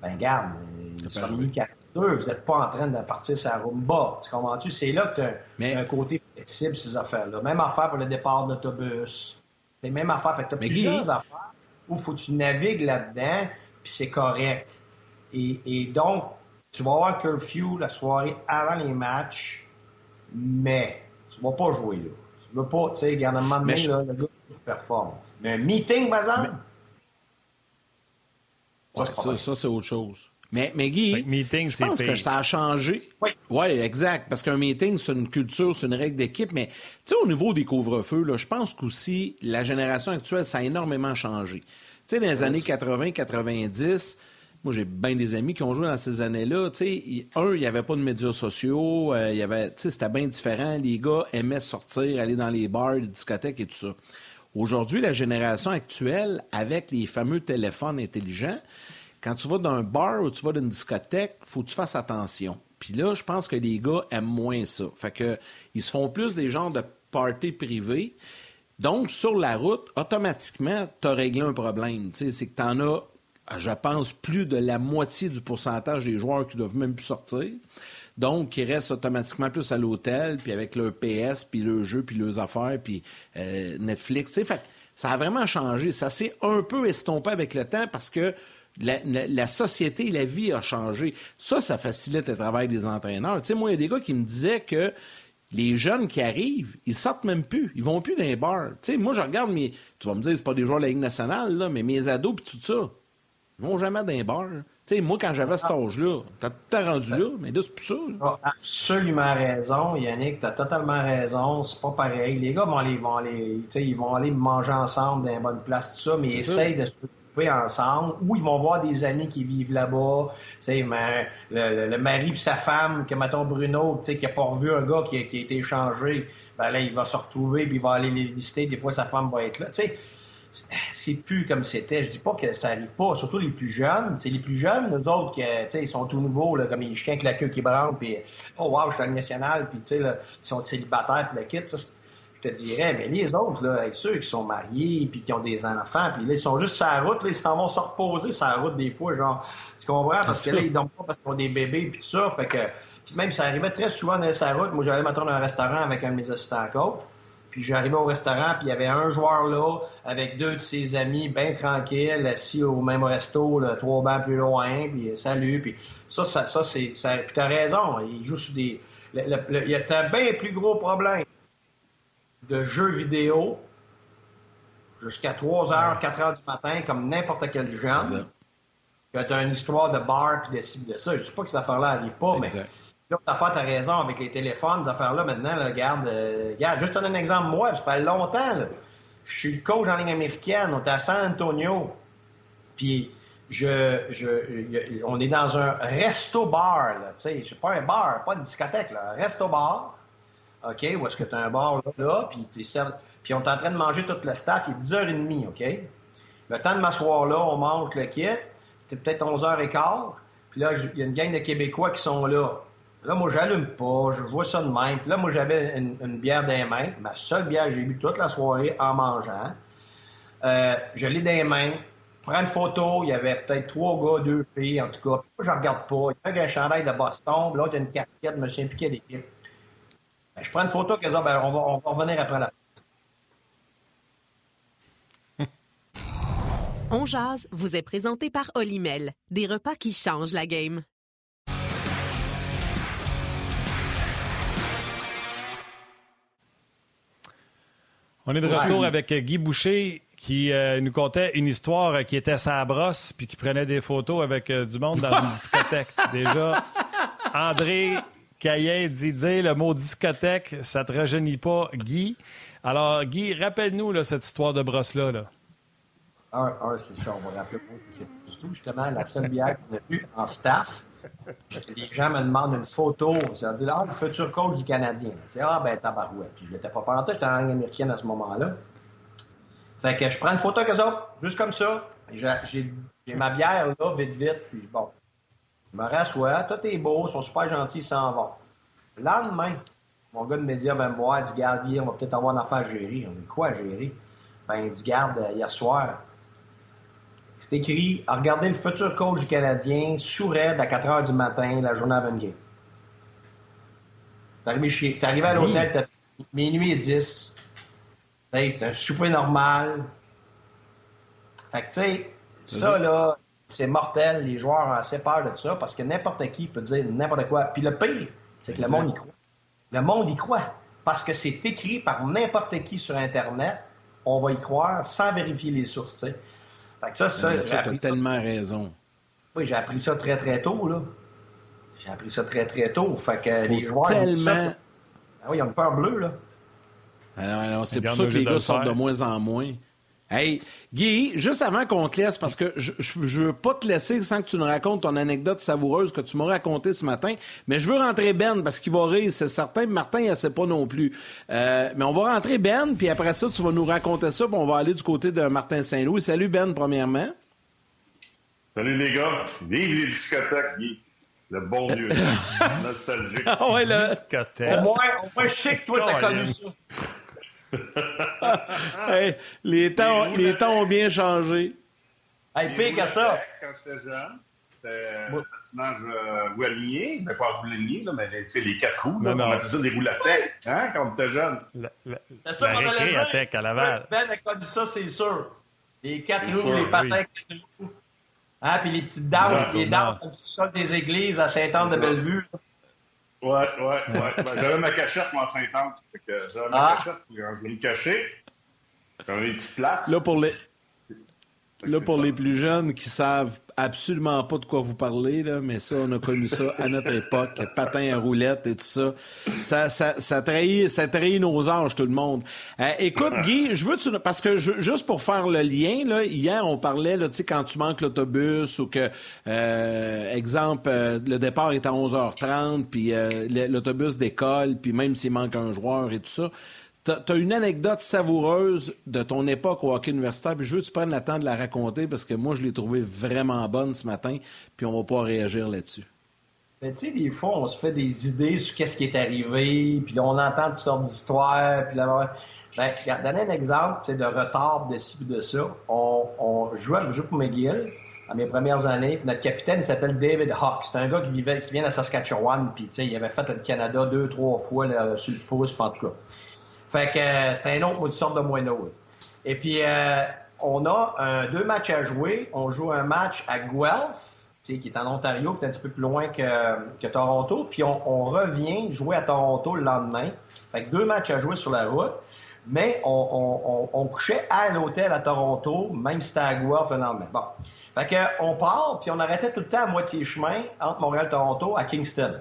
S6: Ben garde, euh, c'est minuit 42, vous n'êtes pas en train de partir sur la rumba. Tu comprends-tu? C'est là que tu as, un côté flexible, ces affaires-là. Même affaire pour le départ d'autobus. C'est même affaire. Fait que tu as plusieurs affaires où faut que tu navigues là-dedans, puis c'est correct. Et, et, donc, tu vas avoir un curfew la soirée avant les matchs, mais tu vas pas jouer là. Tu veux pas, tu sais, garde un moment de main, là, le gars performe. Mais un meeting, par exemple,
S1: ça, ça, c'est autre chose. Mais, mais Guy,
S2: meeting,
S1: je pense que ça a changé.
S6: Oui.
S1: Oui, exact. Parce qu'un meeting, c'est une culture, c'est une règle d'équipe. Mais tu sais, au niveau des couvre-feux, je pense qu'aussi, la génération actuelle, ça a énormément changé. Tu sais, dans les années 80-90, moi, j'ai bien des amis qui ont joué dans ces années-là. Un, il n'y avait pas de médias sociaux. Euh, c'était bien différent. Les gars aimaient sortir, aller dans les bars, les discothèques et tout ça. Aujourd'hui, la génération actuelle, avec les fameux téléphones intelligents, quand tu vas dans un bar ou tu vas dans une discothèque, faut que tu fasses attention. Puis là, je pense que les gars aiment moins ça. Fait que ils se font plus des genres de parties privées. Donc, sur la route, automatiquement, tu as réglé un problème. C'est que tu en as je pense, plus de la moitié du pourcentage des joueurs qui doivent même plus sortir. Donc, qui restent automatiquement plus à l'hôtel, puis avec leur PS, puis le jeu, puis leurs affaires, puis euh, Netflix. Fait, ça a vraiment changé. Ça s'est un peu estompé avec le temps parce que la, société, la vie a changé. Ça, ça facilite le travail des entraîneurs. Moi, il y a des gars qui me disaient que les jeunes qui arrivent, ils sortent même plus. Ils vont plus dans les bars. Moi, je regarde mes... Tu vas me dire, c'est pas des joueurs de la Ligue nationale, là, mais mes ados puis tout ça, ils vont jamais dans les bars. Tu sais, moi, quand j'avais cet âge-là, t'as tout rendu là, mais là, c'est plus ça.
S6: absolument raison, Yannick, t'as totalement raison. C'est pas pareil. Les gars vont aller, vont aller, ils vont aller manger ensemble dans une bonne place, tout ça, mais ils essayent de se ensemble, ou ils vont voir des amis qui vivent là-bas. Tu le, le, mari et sa femme, que mettons Bruno, tu sais, qui a pas revu un gars qui a, été échangé, ben là, il va se retrouver, puis il va aller les visiter. Des fois, sa femme va être là. Tu sais, c'est plus comme c'était. Je dis pas que ça arrive pas, surtout les plus jeunes. C'est les plus jeunes, nous autres, qui, ils sont tout nouveaux, là, comme les chiens avec la queue qui branle, puis oh wow, je suis le national, puis tu sais, ils sont célibataires, puis le kit, ça, je te dirais, mais les autres, là, avec ceux qui sont mariés, puis qui ont des enfants, puis là, ils sont juste sur la route, là, ils s'en vont se reposer sur la route des fois, genre, tu comprends? Parce que là, ils dorment pas parce qu'ils ont des bébés, puis tout ça, fait que, puis même, ça arrivait très souvent dans sa route. Moi, j'allais m'attendre dans un restaurant avec un de mes assistants coach. Puis j'arrivais au restaurant, puis il y avait un joueur là, avec deux de ses amis, bien tranquilles, assis au même resto, là, trois bancs plus loin, puis salut, puis ça, ça, ça c'est... Ça... Puis t'as raison, il joue sur des... il y a un bien plus gros problème de jeux vidéo jusqu'à 3 h, 4 h du matin, comme n'importe quel jeune. Que t'as une histoire de bar, puis de ci, de ça. Je sais pas que cette affaire-là arrive pas, mais L'autre affaire, tu as raison avec les téléphones, ces affaires-là, maintenant, regarde, euh, regarde, juste un exemple, moi, ça fait longtemps, je suis coach en ligne américaine, on est à San Antonio, puis je, je, on est dans un resto-bar, tu sais, c'est pas un bar, pas une discothèque, là, un resto-bar, OK, où est-ce que tu as un bar là, là puis, puis on est en train de manger tout le staff, il est 10h30, OK? Le temps de m'asseoir là, on mange le kit, c'est peut-être 11h15, puis là, il y a une gang de Québécois qui sont là. Là, moi, j'allume pas, je vois ça de même. Puis là, moi, j'avais une, bière dans les mains, ma seule bière que j'ai bu toute la soirée en mangeant. Euh, je l'ai dans les mains. prends une photo, il y avait peut-être trois gars, deux filles, en tout cas. Moi, je regarde pas. Il y a un chandail de Boston, l'autre a une casquette, je me suis impliqué. Ben, je prends une photo, qu'ils ont, ben, on, va, on va revenir après la
S7: On jase vous est présenté par Olimel, des repas qui changent la game.
S2: On est de retour avec Guy Boucher qui euh, nous contait une histoire qui était sa brosse puis qui prenait des photos avec euh, du monde dans une discothèque. Déjà, André Caillet dit dire le mot discothèque, ça te rajeunit pas, Guy. Alors, Guy, rappelle-nous cette histoire de brosse-là. Là.
S6: Un, un c'est ça, on va rappeler. C'est tout justement la seule bière qu'on a eue en staff. Les gens me demandent une photo. Ça dit ah, le futur coach du Canadien. C'est ah, ben, tabarouette. Puis je l'étais pas parenté, j'étais en langue américaine à ce moment-là. Fait que je prends une photo avec ça, juste comme ça. J'ai ma bière là, vite, vite, puis bon. Je me rassois, tout est beau, ils sont super gentils, ils s'en vont. Le lendemain, mon gars de média va me voir, il dit Garde, on va peut-être avoir une affaire à gérer. On dit Quoi à gérer? Ben, il dit Garde, hier soir, c'est écrit Regardez le futur coach du Canadien sous raid à 4 h du matin, la journée avant une game. T'es arrivé, arrivé à l'hôtel, t'as minuit et 10. C'est un souper normal. Fait que, tu sais, ça, là, c'est mortel. Les joueurs ont assez peur de ça parce que n'importe qui peut dire n'importe quoi. Puis le pire, c'est que le monde y croit. Le monde y croit. Parce que c'est écrit par n'importe qui sur Internet. On va y croire sans vérifier les sources, tu sais. Fait que ça, ça,
S1: ça t'as tellement raison.
S6: Oui, j'ai appris ça très, très tôt, là. J'ai appris ça très, très tôt. Fait que les joueurs.
S1: Tellement.
S6: Ah oui, ils ont une peur bleue, là.
S1: Alors, alors c'est pour ça que les gars sortent de moins en moins. Hey, Guy, juste avant qu'on te laisse, parce que je, je, veux pas te laisser sans que tu nous racontes ton anecdote savoureuse que tu m'as racontée ce matin, mais je veux rentrer Ben parce qu'il va rire, c'est certain. Martin, il ne sait pas non plus. Euh, mais on va rentrer Ben, puis après ça, tu vas nous raconter ça, puis on va aller du côté de Martin Saint-Louis. Salut Ben, premièrement.
S8: Salut les gars. Vive les discothèques, Guy. Le bon vieux. nostalgique.
S2: Ah ouais, le... Discothèque.
S6: Au moins, au moins, je sais que toi, t'as connu ça.
S1: les, temps, les temps ont bien changé.
S6: Hey, pire que ça.
S8: Quand j'étais jeune, c'était un patinage euh, aligné, mais pas roue alignée, mais les quatre roues, là, on appelait ça des roues à tech, hein, quand on était jeune.
S2: C'est ça, la récré à tech à Laval.
S6: Ben a connu ça, c'est sûr. Les quatre roues, les patins quatre roues. Hein, puis les petites danses, les danses au sol des églises à Saint-Anne-de-Bellevue.
S8: Ouais, ouais, ouais. Ben, j'avais ma cachette, moi, à Saint-Anne. J'avais ma ah. cachette, puis je voulais me cacher. J'avais une petite place.
S1: Là, pour les, là, pour les plus jeunes qui savent absolument pas de quoi vous parlez, là, mais ça, on a connu ça à notre époque, patin à roulette et tout ça. Ça, ça, ça, trahit, ça trahit nos âges, tout le monde. Euh, écoute, Guy, je veux tu, parce que juste pour faire le lien, là, hier, on parlait, là, quand tu manques l'autobus ou que, euh, exemple, euh, le départ est à 11h30, puis l'autobus décolle, puis même s'il manque un joueur et tout ça, tu as, une anecdote savoureuse de ton époque au hockey universitaire, puis je veux que tu prennes le temps de la raconter parce que moi, je l'ai trouvée vraiment bonne ce matin, puis on va pas réagir là-dessus.
S6: Tu sais, des fois, on se fait des idées sur qu'est-ce qui est arrivé, puis on entend toutes sortes d'histoires, puis là, ben, donner un exemple, c'est de retard de ci de ça. On, on jouait, pour McGill à mes premières années, notre capitaine, il s'appelle David Hawk. C'est un gars qui, vivait, qui vient de Saskatchewan, puis il avait fait le Canada deux, trois fois là, sur le pouce, en tout cas. Fait que euh, c'était un autre sorte de moineau. Et puis, euh, on a deux matchs à jouer. On joue un match à Guelph, qui est en Ontario, qui est un petit peu plus loin que, Toronto. Puis on, revient jouer à Toronto le lendemain. Fait que deux matchs à jouer sur la route. Mais on, couchait à l'hôtel à Toronto, même si c'était à Guelph le lendemain. Bon. Fait que on part, puis on arrêtait tout le temps à moitié chemin entre Montréal et Toronto à Kingston.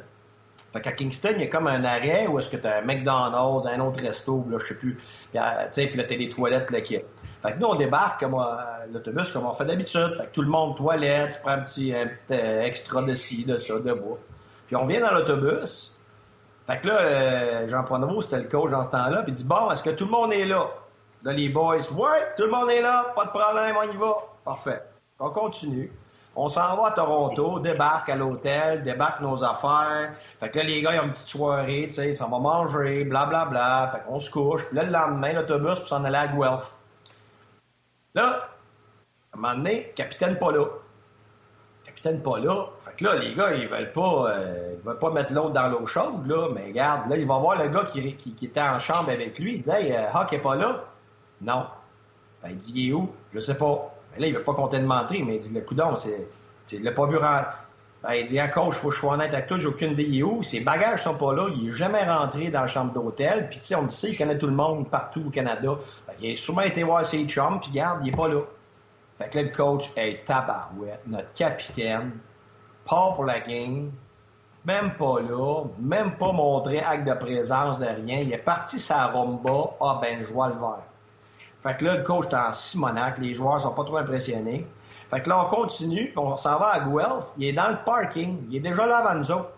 S6: Fait qu'à Kingston, il y a comme un arrêt où est-ce que tu as un McDonald's, un autre resto, là, je sais plus. Puis, euh, puis là, t'as des toilettes, l'équipe. Fait que nous, on débarque comme euh, l'autobus comme on fait d'habitude. Fait que tout le monde toilette, tu prends un petit, un petit euh, extra de ci, de ça, de bouffe. Puis on vient dans l'autobus. Fait que là, Jean Pronovo, c'était le coach dans ce temps-là, puis il dit Bon, est-ce que tout le monde est là? Là, les boys, ouais, tout le monde est là, pas de problème, on y va. Parfait. On continue. On s'en va à Toronto, débarque à l'hôtel, débarque nos affaires. Fait que là, les gars, ils ont une petite soirée, tu sais, ça va manger, blablabla. Bla, bla. Fait qu'on se couche. Puis là, le lendemain, l'autobus pour s'en aller à Guelph. Là, À un moment donné, capitaine pas là. Capitaine pas là. Fait que là, les gars, ils veulent pas, euh, ils veulent pas mettre l'autre dans l'eau chaude, là. Mais regarde, là, il va voir le gars qui, était en chambre avec lui. Il dit, hey, euh, Hawk est pas là? Non. Ben, il dit, il est où? Je sais pas. Là, il veut pas compter de mentir, mais il dit, le coudon, c'est, il l'a pas vu rentrer. Ben, il dit, ah, coach, faut que je sois honnête avec toi, j'ai aucune idée où? Ses bagages sont pas là, il est jamais rentré dans la chambre d'hôtel. Puis, tu sais, on le sait, il connaît tout le monde partout au Canada. il a sûrement été voir ses chums, puis regarde, il est pas là. Fait que là, le coach, est tabarouette, notre capitaine, part pour la game, même pas là, même pas montré acte de présence de rien. Il est parti sa rumba, ah ben, je vois le vert. Fait que là, le coach est en simonac, les joueurs sont pas trop impressionnés. Fait que là, on continue, on s'en va à Guelph. Il est dans le parking. Il est déjà là avant nous autres.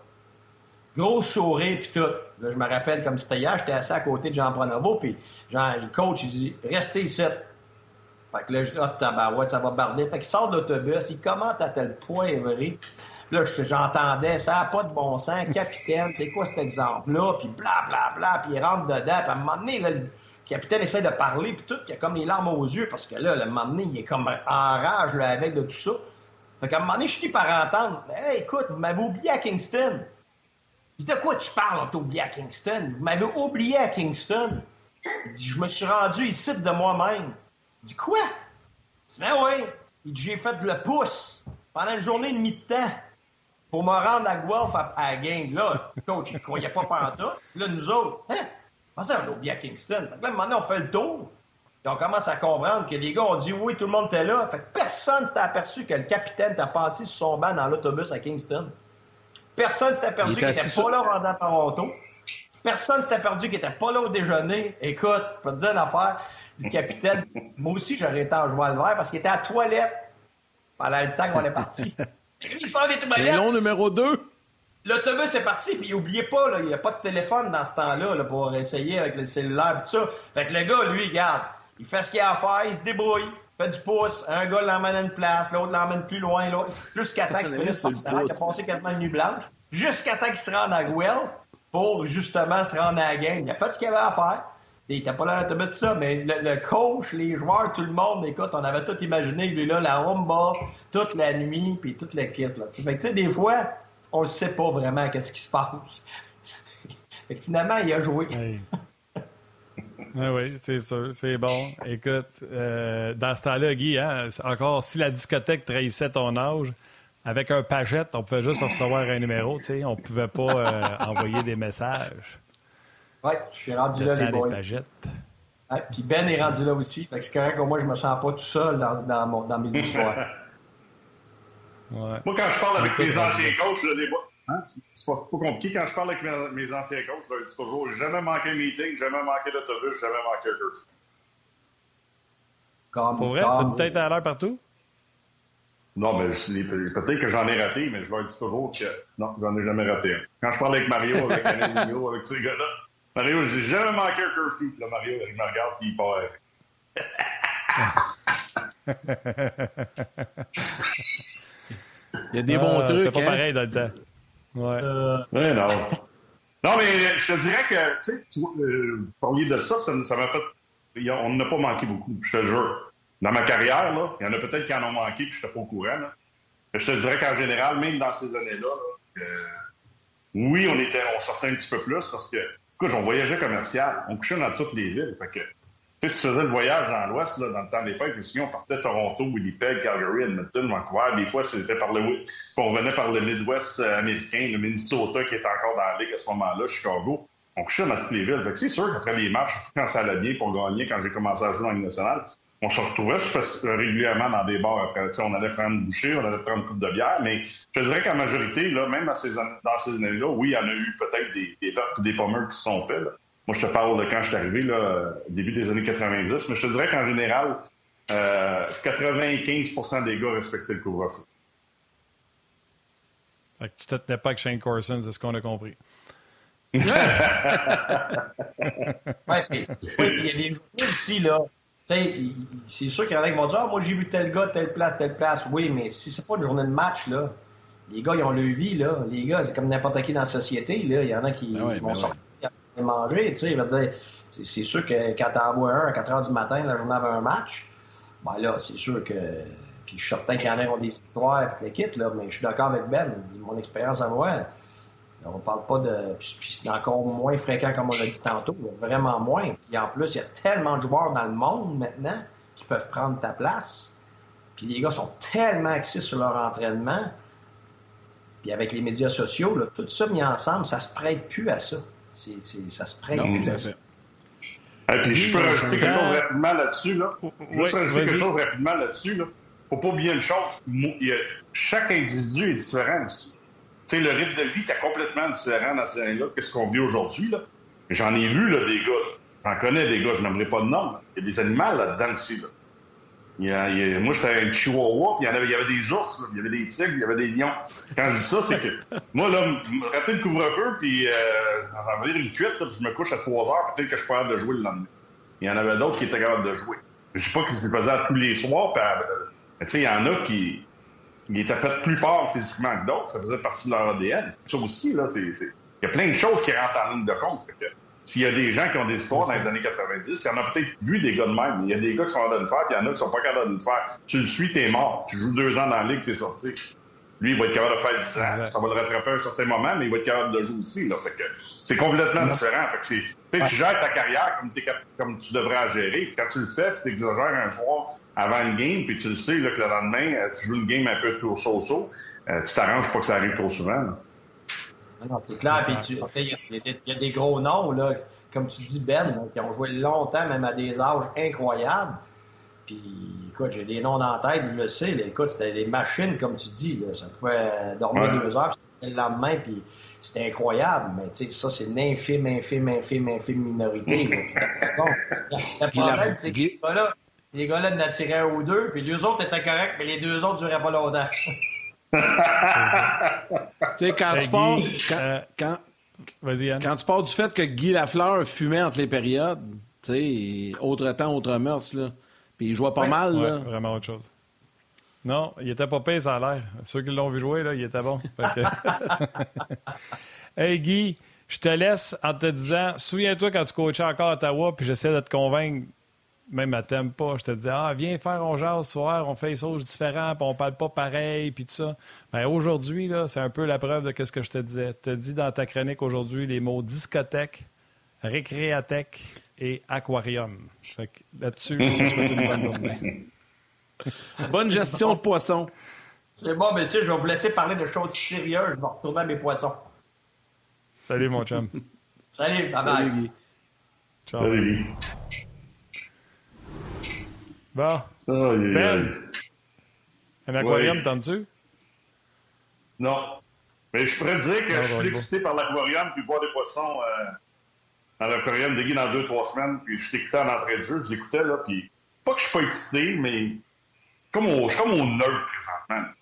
S6: Gros sourire, puis tout. Là, je me rappelle comme c'était hier, j'étais assis à côté de Jean Pronovo, puis le coach, il dit « Restez ici. » Fait que là, je dis « Ah, tabarouette, ça va barder. » Fait qu'il sort de l'autobus, il commente à tel point, vrai. Là, j'entendais, ça n'a pas de bon sens, capitaine, c'est quoi cet exemple-là? Puis blablabla, bla, bla, puis il rentre dedans, puis à un moment donné, là, le capitaine essaie de parler, puis tout, il a comme les larmes aux yeux, parce que là, le moment donné, il est comme en rage là, avec de tout ça. Fait qu'à un moment donné, je finis par entendre Hey, écoute, vous m'avez oublié à Kingston. Je dis De quoi tu parles, on t'a oublié à Kingston? Vous m'avez oublié à Kingston. Il dit Je me suis rendu ici de moi-même. Il dit Quoi? Il dit Ben oui. Il dit J'ai fait le pouce pendant une journée et demie de temps pour me rendre à Guelph à, la game. Là, le coach, il ne croyait pas pantoute. Là, nous autres, hein? Ça, on a oublié à Kingston. Fait là, maintenant, on fait le tour. Et on commence à comprendre que les gars ont dit oui, tout le monde était là. Fait que personne s'était aperçu que le capitaine t'a passé sur son banc dans l'autobus à Kingston. Personne s'était aperçu qu'il n'était pas là à Toronto. Personne s'était perdu qu'il n'était pas là au déjeuner. Écoute, je peux te dire une affaire. Le capitaine, moi aussi, j'aurais été en joie le vert parce qu'il était à la toilette pendant le temps qu'on est parti.
S1: Il sort des toilettes. long numéro 2.
S6: L'autobus est parti, puis oubliez pas, il n'y a pas de téléphone dans ce temps-là là, pour essayer avec le cellulaire et tout ça. Fait que le gars, lui, regarde, il fait ce qu'il a à faire, il se débrouille, il fait du pouce. Un gars l'emmène à une place, l'autre l'emmène plus loin, l'autre. Jusqu'à temps qu'il finisse par il a passé quasiment une nuit blanche. Jusqu'à temps qu'il se rende à Guelph pour justement se rendre à la game. Il a fait ce qu'il avait à faire. Il n'était pas là l'autobus, tout ça, mais le, coach, les joueurs, tout le monde, écoute, on avait tout imaginé, lui là, la rumba, toute la nuit, puis toute l'équipe. Là. Fait que, tu sais, des fois, on ne sait pas vraiment qu'est-ce qui se passe. fait que finalement, il a joué.
S2: oui, c'est sûr, c'est bon. Écoute, euh, dans ce temps-là, Guy, hein, encore, si la discothèque trahissait ton âge, avec un pagette, on pouvait juste recevoir un numéro, tu sais, on pouvait pas euh, envoyer des messages.
S6: Oui, je suis rendu là, les boys. puis Ben est rendu là aussi, fait que c'est correct, moi, je me sens pas tout seul dans, dans, dans mes histoires.
S8: Moi, quand je parle avec mes anciens coachs, hein, c'est pas, compliqué. Quand je parle avec mes, anciens coachs, je leur dis toujours jamais manquer un meeting, jamais manquer d'autobus, jamais manquer un curfew.
S2: Pour vrai, t'as une tête à l'heure partout?
S8: Non, mais peut-être que j'en ai raté, mais je leur dis toujours que non, j'en ai jamais raté un. Quand je parle avec Mario, avec Anelio, avec ces gars-là, Mario, j'ai jamais manqué un curfew. Là, Mario, il me regarde et il part.
S1: Il y a des bons ah, trucs.
S2: C'est pas
S1: hein?
S2: pareil dans le temps.
S8: Ouais. Euh... ouais non. Non, mais je te dirais que, tu sais, euh, parliez de ça, ça m'a fait. On n'a pas manqué beaucoup, je te jure. Dans ma carrière, là, il y en a peut-être qui en ont manqué, puis je n'étais pas au courant. Là. Je te dirais qu'en général, même dans ces années-là, euh, oui, on était, on sortait un petit peu plus parce que, écoute, on voyageait commercial, on couchait dans toutes les villes. Fait que si tu faisais le voyage dans l'Ouest, dans le temps des fêtes, je on partait Toronto, Winnipeg, Calgary, Edmonton, Vancouver. Des fois, c'était par le, on venait par le Midwest euh, américain, le Minnesota qui était encore dans la ligue à ce moment-là, Chicago. On couchait dans toutes les villes. c'est sûr qu'après les matchs, quand ça allait bien pour gagner, quand j'ai commencé à jouer dans la nationale, on se retrouvait régulièrement dans des bars. Après, on allait prendre une bouchée, on allait prendre une coupe de bière, mais je dirais qu'en majorité, là, même dans ces, années-là, oui, il y en a eu peut-être des, des, des pommers qui se sont faits. Moi, je te parle de quand je suis arrivé, là, début des années 90, mais je te dirais qu'en général, euh, 95% des gars respectaient le couvre-feu.
S2: Fait que tu te tenais pas avec Shane Corson, c'est ce qu'on a compris.
S6: ouais, puis, il y a des joueurs ici, là. C'est sûr qu'il y en a qui vont dire ah, moi, j'ai vu tel gars, telle place, telle place. Oui, mais si c'est pas une journée de match, là, les gars, ils ont leur vie, là. Les gars, c'est comme n'importe qui dans la société, là. Il y en a qui ben vont ben sortir manger, tu sais, dire, c'est sûr que quand t'en envoies un à 4 h du matin, la journée avant un match, ben là, c'est sûr que Puis je suis certain qu'il y en a qui ont des histoires avec l'équipe, là, mais je suis d'accord avec Ben. Mon expérience à moi, on parle pas de. Puis c'est encore moins fréquent, comme on l'a dit tantôt, vraiment moins. Puis en plus, il y a tellement de joueurs dans le monde maintenant qui peuvent prendre ta place. Puis les gars sont tellement axés sur leur entraînement. Puis avec les médias sociaux, là, tout ça mis ensemble, ça se prête plus à ça. C'est, ça se prête à ça.
S8: Et puis je peux rajouter quelque chose rapidement là-dessus. Là. Juste rajouter quelque chose rapidement là-dessus. Là. Faut pas oublier une chose. chaque individu est différent aussi. Tu sais, le rythme de vie était complètement différent dans ces années-là que ce qu'on vit aujourd'hui. Là. J'en ai vu là, des gars. J'en connais des gars, je n'aimerais pas de nom. Il y a des animaux là-dedans aussi. Là. Moi, j'étais un chihuahua, puis il y, avait, il y avait des ours, il y avait des tigres, il y avait des lions. Quand je dis ça, c'est que moi, là, rater le couvre-feu, puis euh, va dire une cuite, je me couche à 3 heures, peut-être que je suis capable de jouer le lendemain. Il y en avait d'autres qui étaient capables de jouer. Je sais pas qu'ils se faisaient tous les soirs, puis, euh, tu sais, il y en a qui étaient peut-être plus forts physiquement que d'autres, ça faisait partie de leur ADN. Ça aussi, là, c'est, il y a plein de choses qui rentrent en ligne de compte. S'il y a des gens qui ont des histoires dans les années 90, il y en a peut-être vu des gars de même. Il y a des gars qui sont capables de le faire, puis il y en a qui sont pas capables de le faire. Tu le suis, t'es mort. Tu joues deux ans dans la ligue, t'es sorti. Lui, il va être capable de faire 10 ans. Ça va le rattraper à un certain moment, mais il va être capable de jouer aussi. Là. Fait que c'est complètement différent. Fait que c'est, Tu gères ta carrière comme, comme tu devrais la gérer. Quand tu le fais, tu exagères un soir avant une game, puis tu le sais là, que le lendemain, euh, tu joues une game un peu trop so-so, euh, tu t'arranges pas que ça arrive trop souvent. Là.
S6: Non, c'est clair. il y, a des gros noms, là, comme tu dis, Ben, qui ont joué longtemps, même à des âges incroyables. Puis, écoute, j'ai des noms dans la tête, je le sais. écoute, c'était des machines, comme tu dis. Là. Ça pouvait dormir deux heures, puis c'était le lendemain, puis c'était incroyable. Mais tu sais, ça, c'est une infime, infime, infime, infime minorité. Là. le problème, c'est que pas là. Les gars-là en attiraient un ou deux, puis les deux autres étaient corrects, mais les deux autres duraient pas longtemps.
S1: tu sais, quand tu pars. Euh, quand, quand tu pars du fait que Guy Lafleur fumait entre les périodes, tu sais, autre temps, autre mœurs, là. Puis il jouait pas mal, là.
S2: Vraiment autre chose. Non, il était pas payé, ça a l'air. Ceux qui l'ont vu jouer, là, il était bon. hey, Guy, je te laisse en te disant, souviens-toi quand tu coachais encore à Ottawa, puis j'essaie de te convaincre même à pas, je te disais, ah, viens faire on jase ce soir, on fait des choses différentes, puis on parle pas pareil, puis tout ça. Mais aujourd'hui, là, c'est un peu la preuve de ce que je te disais. Tu as dit dans ta chronique aujourd'hui les mots discothèque, récréathèque et aquarium. là-dessus, je te souhaite une bonne journée.
S1: bonne gestion de poissons.
S6: C'est bon, monsieur, je vais vous laisser parler de choses sérieuses. Je vais retourner à mes poissons.
S2: Salut, mon chum.
S6: Salut, bye Salut, Guy.
S2: Ciao. Salut, Bon. ben, un aquarium, oui. tu
S8: Non. Mais je pourrais te dire que je suis excité par l'aquarium puis voir des poissons euh, dans l'aquarium de Guy dans deux, trois semaines. Puis je t'écoutais en entrée de jeu, je l'écoutais, là. Puis pas que je suis pas excité, mais comme au, je suis comme au nerd présentement.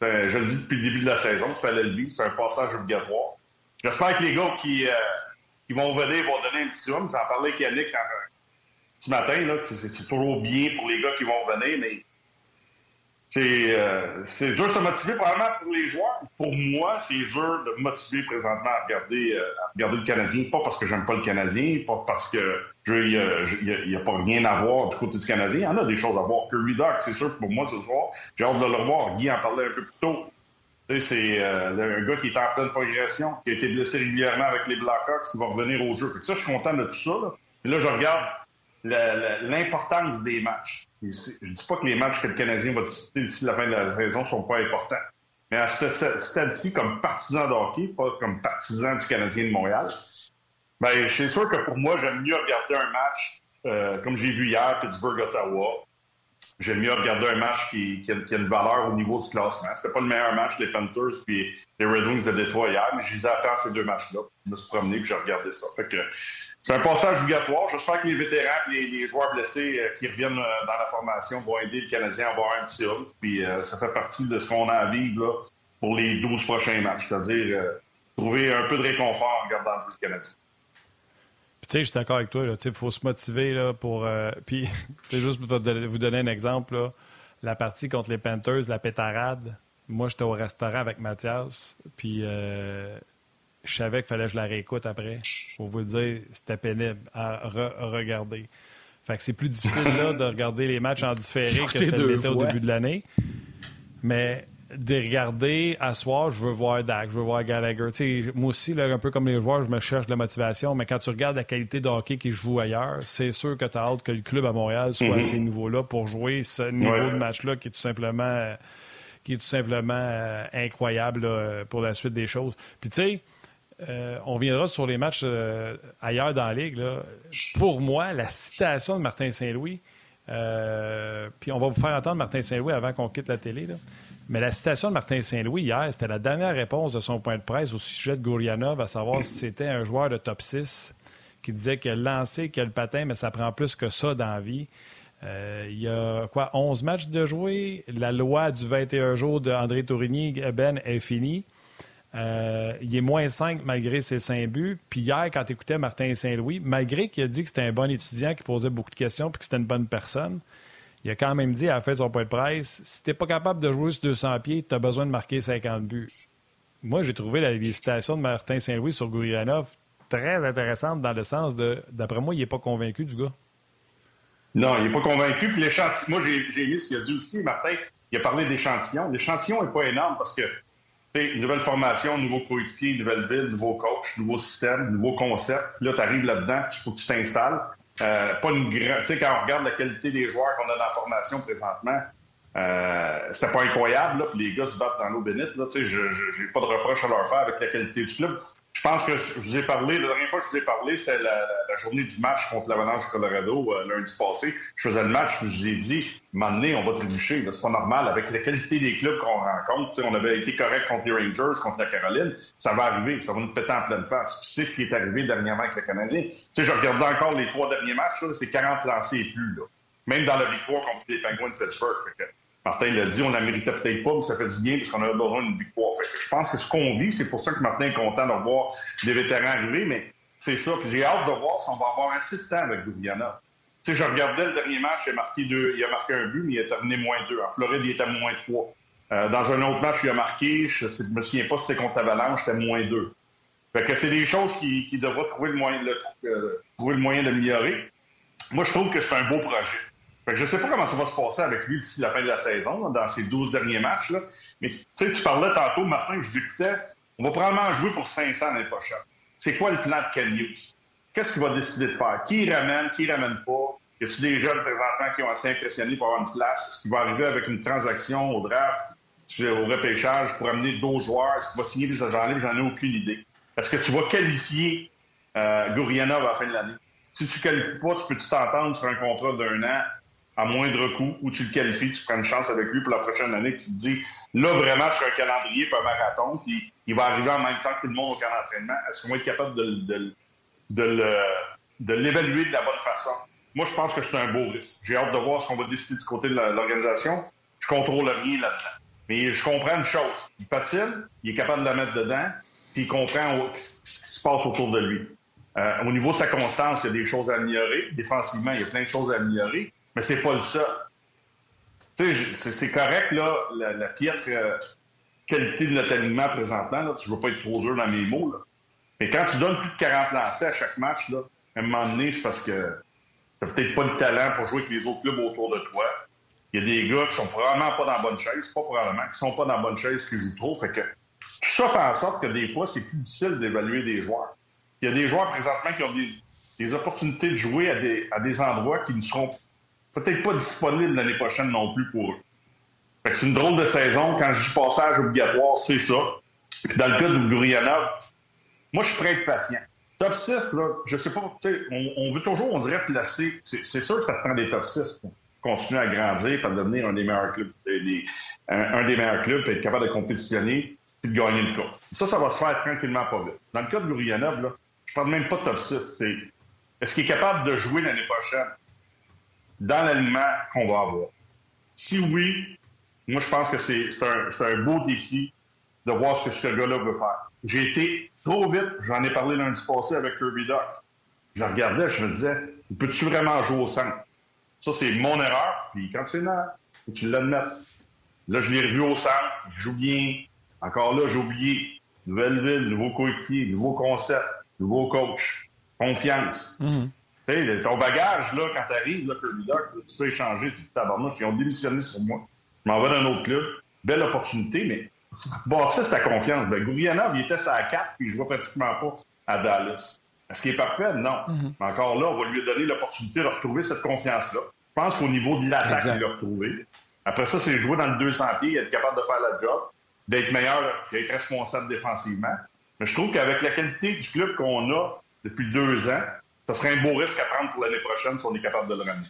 S8: Je le dis depuis le début de la saison, il fallait le vivre, c'est un passage obligatoire. J'espère que les gars qui, euh, qui vont venir vont donner un petit homme. J'en parlais avec Yannick matin, c'est toujours bien pour les gars qui vont venir, mais c'est euh, dur de se motiver probablement pour les joueurs. Pour moi, c'est dur de motiver présentement à regarder, euh, le Canadien. Pas parce que j'aime pas le Canadien, pas parce que il n'y a, pas rien à voir du côté du Canadien. Il y en a des choses à voir. Que Redock, c'est sûr pour moi ce soir, j'ai hâte de le revoir. Guy en parlait un peu plus tôt. C'est euh, un gars qui est en pleine progression, qui a été blessé régulièrement avec les Blackhawks, qui va revenir au jeu. Fait que ça, je suis content de tout ça. Et là, je regarde l'importance des matchs. Je ne dis pas que les matchs que le Canadien va disputer d'ici la fin de la saison ne sont pas importants. Mais à ce stade-ci, comme partisan de hockey, pas comme partisan du Canadien de Montréal, ben, c'est sûr que pour moi, j'aime mieux regarder un match euh, comme j'ai vu hier, Pittsburgh-Ottawa. J'aime mieux regarder un match qui, a, une valeur au niveau du classement. C'était pas le meilleur match des Panthers puis les Red Wings de Détroit hier, mais je les attends ces deux matchs-là. Je me suis promené et j'ai regardé ça. C'est un passage obligatoire. J'espère que les vétérans et les, joueurs blessés euh, qui reviennent euh, dans la formation vont aider le Canadien à avoir un petit homme. Puis euh, ça fait partie de ce qu'on a à vivre pour les 12 prochains matchs. C'est-à-dire trouver un peu de réconfort en regardant le Canadien.
S2: Puis, tu sais, je suis d'accord avec toi. Il faut se motiver là, pour. puis, juste pour vous donner un exemple, la partie contre les Panthers, la pétarade. Moi, j'étais au restaurant avec Mathias. Puis, je savais qu'il fallait que je la réécoute après. Pour vous dire, c'était pénible à regarder. Fait que c'est plus difficile là, de regarder les matchs en différé que ça l'était au début de l'année. Mais de regarder à soir, je veux voir Dak, je veux voir Gallagher. moi aussi, là, un peu comme les joueurs, je me cherche de la motivation, mais quand tu regardes la qualité de hockey qui joue ailleurs, c'est sûr que tu as hâte que le club à Montréal soit à mhm. ces niveaux-là pour jouer ce niveau de match-là qui est tout simplement qui est tout simplement euh, incroyable pour la suite des choses. Puis tu sais, euh, on viendra sur les matchs euh, ailleurs dans la Ligue. Pour moi, la citation de Martin Saint-Louis, puis on va vous faire entendre Martin Saint-Louis avant qu'on quitte la télé. Mais la citation de Martin Saint-Louis hier, c'était la dernière réponse de son point de presse au sujet de Gourianov, à savoir si c'était un joueur de top 6 qui disait lancé, qu'il a le patin, mais ça prend plus que ça dans la vie. Euh, il y a quoi, 11 matchs de jouer? La loi du 21 jours d'André Tourigny, Ben, est finie. Euh, il est moins 5 malgré ses 5 buts. Puis hier, quand tu écoutais Martin Saint-Louis, malgré qu'il a dit que c'était un bon étudiant qui posait beaucoup de questions et que c'était une bonne personne, il a quand même dit à la fin de son point de presse si tu pas capable de jouer sur 200 pieds, tu as besoin de marquer 50 buts. Moi, j'ai trouvé la citation de Martin Saint-Louis sur Gourianov très intéressante dans le sens de, d'après moi, il n'est pas convaincu du gars.
S8: Non, il n'est pas convaincu. Puis l'échantillon, moi, j'ai aimé ce qu'il a dit aussi, Martin. Il a parlé d'échantillon. L'échantillon n'est pas énorme parce que, nouvelle formation, nouveau coéquipier, nouvelle ville, nouveau coach, nouveau système, nouveau concept. Là, tu arrives là-dedans, il faut que tu t'installes. Euh, pas une grande. Tu sais, quand on regarde la qualité des joueurs qu'on a dans la formation présentement, euh, c'est pas incroyable. Là, les gars se battent dans l'eau bénite. Là, tu sais, je n'ai pas de reproche à leur faire avec la qualité du club. Je pense que je vous ai parlé, la dernière fois que je vous ai parlé, c'était la, journée du match contre l'Avalanche Colorado euh, lundi passé. Je faisais le match, je vous ai dit, m'amener, on va trébucher. C'est pas normal. Avec la qualité des clubs qu'on rencontre, on avait été correct contre les Rangers, contre la Caroline, ça va arriver, ça va nous péter en pleine face. C'est ce qui est arrivé dernièrement avec le Canadien. Je regardais encore les trois derniers matchs, c'est 40 lancés et plus. Là. Même dans la victoire contre les Penguins de Pittsburgh. Martin l'a dit, on la méritait peut-être pas, mais ça fait du bien parce qu'on avait besoin d'une victoire. je pense que ce qu'on vit, c'est pour ça que Martin est content de voir des vétérans arriver, mais c'est ça. Puis j'ai hâte de voir si on va avoir assez de temps avec Ljubljana. Tu sais, je regardais le dernier match, il a marqué a un but, mais il a terminé moins deux. En Floride, il était moins trois. Euh, dans un autre match, il a marqué, je ne me souviens pas si c'était contre Avalanche, c'était moins deux. Fait que c'est des choses qui, qui devraient trouver le moyen, euh, trouver le moyen d'améliorer. Moi, je trouve que c'est un beau projet je ne sais pas comment ça va se passer avec lui d'ici la fin de la saison, dans ses 12 derniers matchs. Mais tu parlais tantôt, Martin, je disais, on va probablement jouer pour 500 l'année prochaine. C'est quoi le plan de Ken? Qu'est-ce qu'il va décider de faire? Qui ramène, qui ramène pas? Y a-t-il des jeunes présentement qui ont assez impressionné pour avoir une place? Est-ce qu'il va arriver avec une transaction au draft, au repêchage pour amener d'autres joueurs? Est-ce qu'il va signer des agents libres? J'en ai aucune idée. Est-ce que tu vas qualifier euh, à la fin de l'année? Si tu ne qualifies pas, tu peux-tu t'entendre sur un contrat d'un an à moindre coût, où tu le qualifies, tu prends une chance avec lui pour la prochaine année, tu te dis, là, vraiment, sur un calendrier, pas un marathon, puis il va arriver en même temps que tout le monde au camp d'entraînement. Est-ce qu'on va être capable de, de, l'évaluer de la bonne façon? Moi, je pense que c'est un beau risque. J'ai hâte de voir ce qu'on va décider du côté de l'organisation. Je contrôle rien là-dedans. Mais je comprends une chose. Il patine, il est capable de la mettre dedans, puis il comprend ce qui se passe autour de lui. Euh, au niveau de sa constance, il y a des choses à améliorer. Défensivement, il y a plein de choses à améliorer mais c'est pas le seul. Tu sais, c'est correct, là, la, piètre euh, qualité de notre alignement présentement, là, je veux pas être trop dur dans mes mots, là. Mais quand tu donnes plus de 40 lancers à chaque match, là, à un moment donné, c'est parce que t'as peut-être pas le talent pour jouer avec les autres clubs autour de toi. Il y a des gars qui sont probablement pas dans la bonne chaise, pas probablement, qui sont pas dans la bonne chaise, qui jouent trop. Fait que tout ça fait en sorte que des fois, c'est plus difficile d'évaluer des joueurs. Il y a des joueurs présentement qui ont des, des opportunités de jouer à des, à des endroits qui ne seront peut-être pas disponible l'année prochaine non plus pour eux. c'est une drôle de saison. Quand je dis passage obligatoire, c'est ça. dans le cas de Gourianov, moi, je suis prêt à être patient. Top 6, là, je sais pas, on, on veut toujours, on dirait, placer. C'est sûr que ça prend des top 6 pour continuer à grandir, pour devenir un des meilleurs clubs, euh, un, des meilleurs clubs, être capable de compétitionner et de gagner le coup. Ça, ça va se faire tranquillement pas vite. Dans le cas de Gourianov, là, je parle même pas de top 6. Est-ce qu'il est capable de jouer l'année prochaine? Dans l'alignement qu'on va avoir? Si oui, moi, je pense que c'est un, beau défi de voir ce que ce gars-là veut faire. J'ai été trop vite, j'en ai parlé lundi passé avec Kirby Duck. Je regardais, je me disais, peux-tu vraiment jouer au centre? Ça, c'est mon erreur. Puis quand tu fais non, tu l'admettes. Là, je l'ai revu au centre, il joue bien. Encore là, j'ai oublié. Nouvelle ville, nouveau coéquipier, nouveau concept, nouveau coach, confiance.
S2: Mm-hmm.
S8: Sais, ton bagage, là, quand t'arrives, là, Kirby Duck, tu peux échanger, dis, tabarnouche, ils ont démissionné sur moi. Je m'en vais dans un autre club. Belle opportunité, mais bon, ça, c'est ta confiance. Ben, Gourianov, il était à 4, puis il jouait pratiquement pas à Dallas. Est-ce qu'il est parfait? Non. Mais encore là, on va lui donner l'opportunité de retrouver cette confiance-là. Je pense qu'au niveau de l'attaque, il l'a retrouvé. Après ça, c'est jouer dans le 200 pieds, être capable de faire la job, d'être meilleur, d'être responsable défensivement. Mais je trouve qu'avec la qualité du club qu'on a depuis deux ans, ce serait un beau risque à prendre pour l'année prochaine si on est capable de le ramener.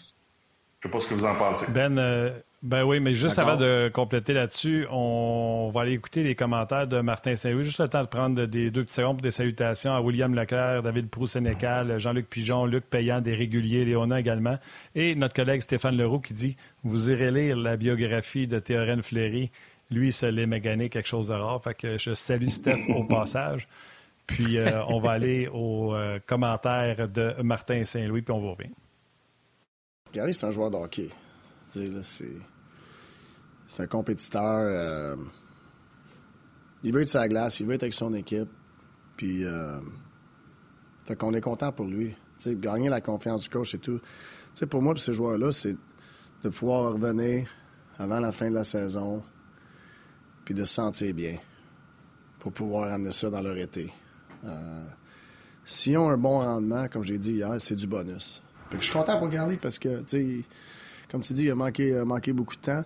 S8: Je ne sais pas ce que vous en pensez.
S2: Ben, euh, ben oui, mais juste avant de compléter là-dessus, on va aller écouter les commentaires de Martin Saint-Louis. Juste le temps de prendre des deux petites secondes pour des salutations à William Leclerc, David Proux-Sénécal, Jean-Luc Pigeon, Luc Payan, des réguliers, Léona également. Et notre collègue Stéphane Leroux qui dit Vous irez lire la biographie de Théorène Fleury. Lui, ça l'est mégané quelque chose de rare. Fait que je salue Steph au passage. Puis euh, on va aller aux euh, commentaires de Martin Saint-Louis, puis on va revenir.
S9: Gary, c'est un joueur de hockey. C'est un compétiteur. Euh, il veut être sur la glace, il veut être avec son équipe. Puis, fait qu'on est content pour lui. gagner la confiance du coach et tout. pour moi, pour ces joueurs-là, c'est de pouvoir revenir avant la fin de la saison, puis de se sentir bien pour pouvoir amener ça dans leur été. Euh, S'ils ont un bon rendement, comme j'ai dit hier, c'est du bonus. je suis content pour Garly parce que, comme tu dis, il a manqué, beaucoup de temps.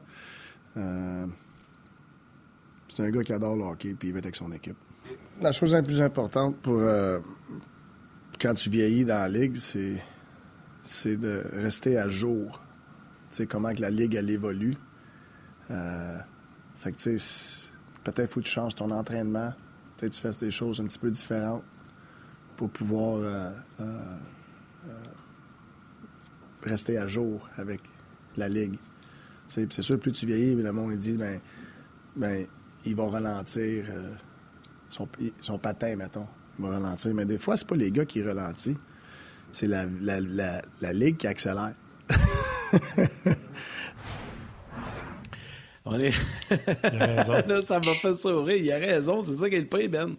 S9: Euh, c'est un gars qui adore le hockey puis il veut être avec son équipe. La chose la plus importante pour euh, quand tu vieillis dans la ligue, c'est c'est de rester à jour. Tu sais comment que la ligue elle évolue. Fait que tu sais peut-être faut que tu changes ton entraînement, peut-être tu fasses des choses un petit peu différentes pour pouvoir rester à jour avec la ligue c'est sûr, plus tu vieillis, le monde dit, ben, ben ils vont ralentir euh, son, patin, mettons. Il va ralentir. Mais des fois, c'est pas les gars qui ralentissent, c'est la, la, la, ligue qui accélère.
S1: On est. il a raison. ça m'a fait sourire. Il a raison. C'est ça qui est le prix, Ben.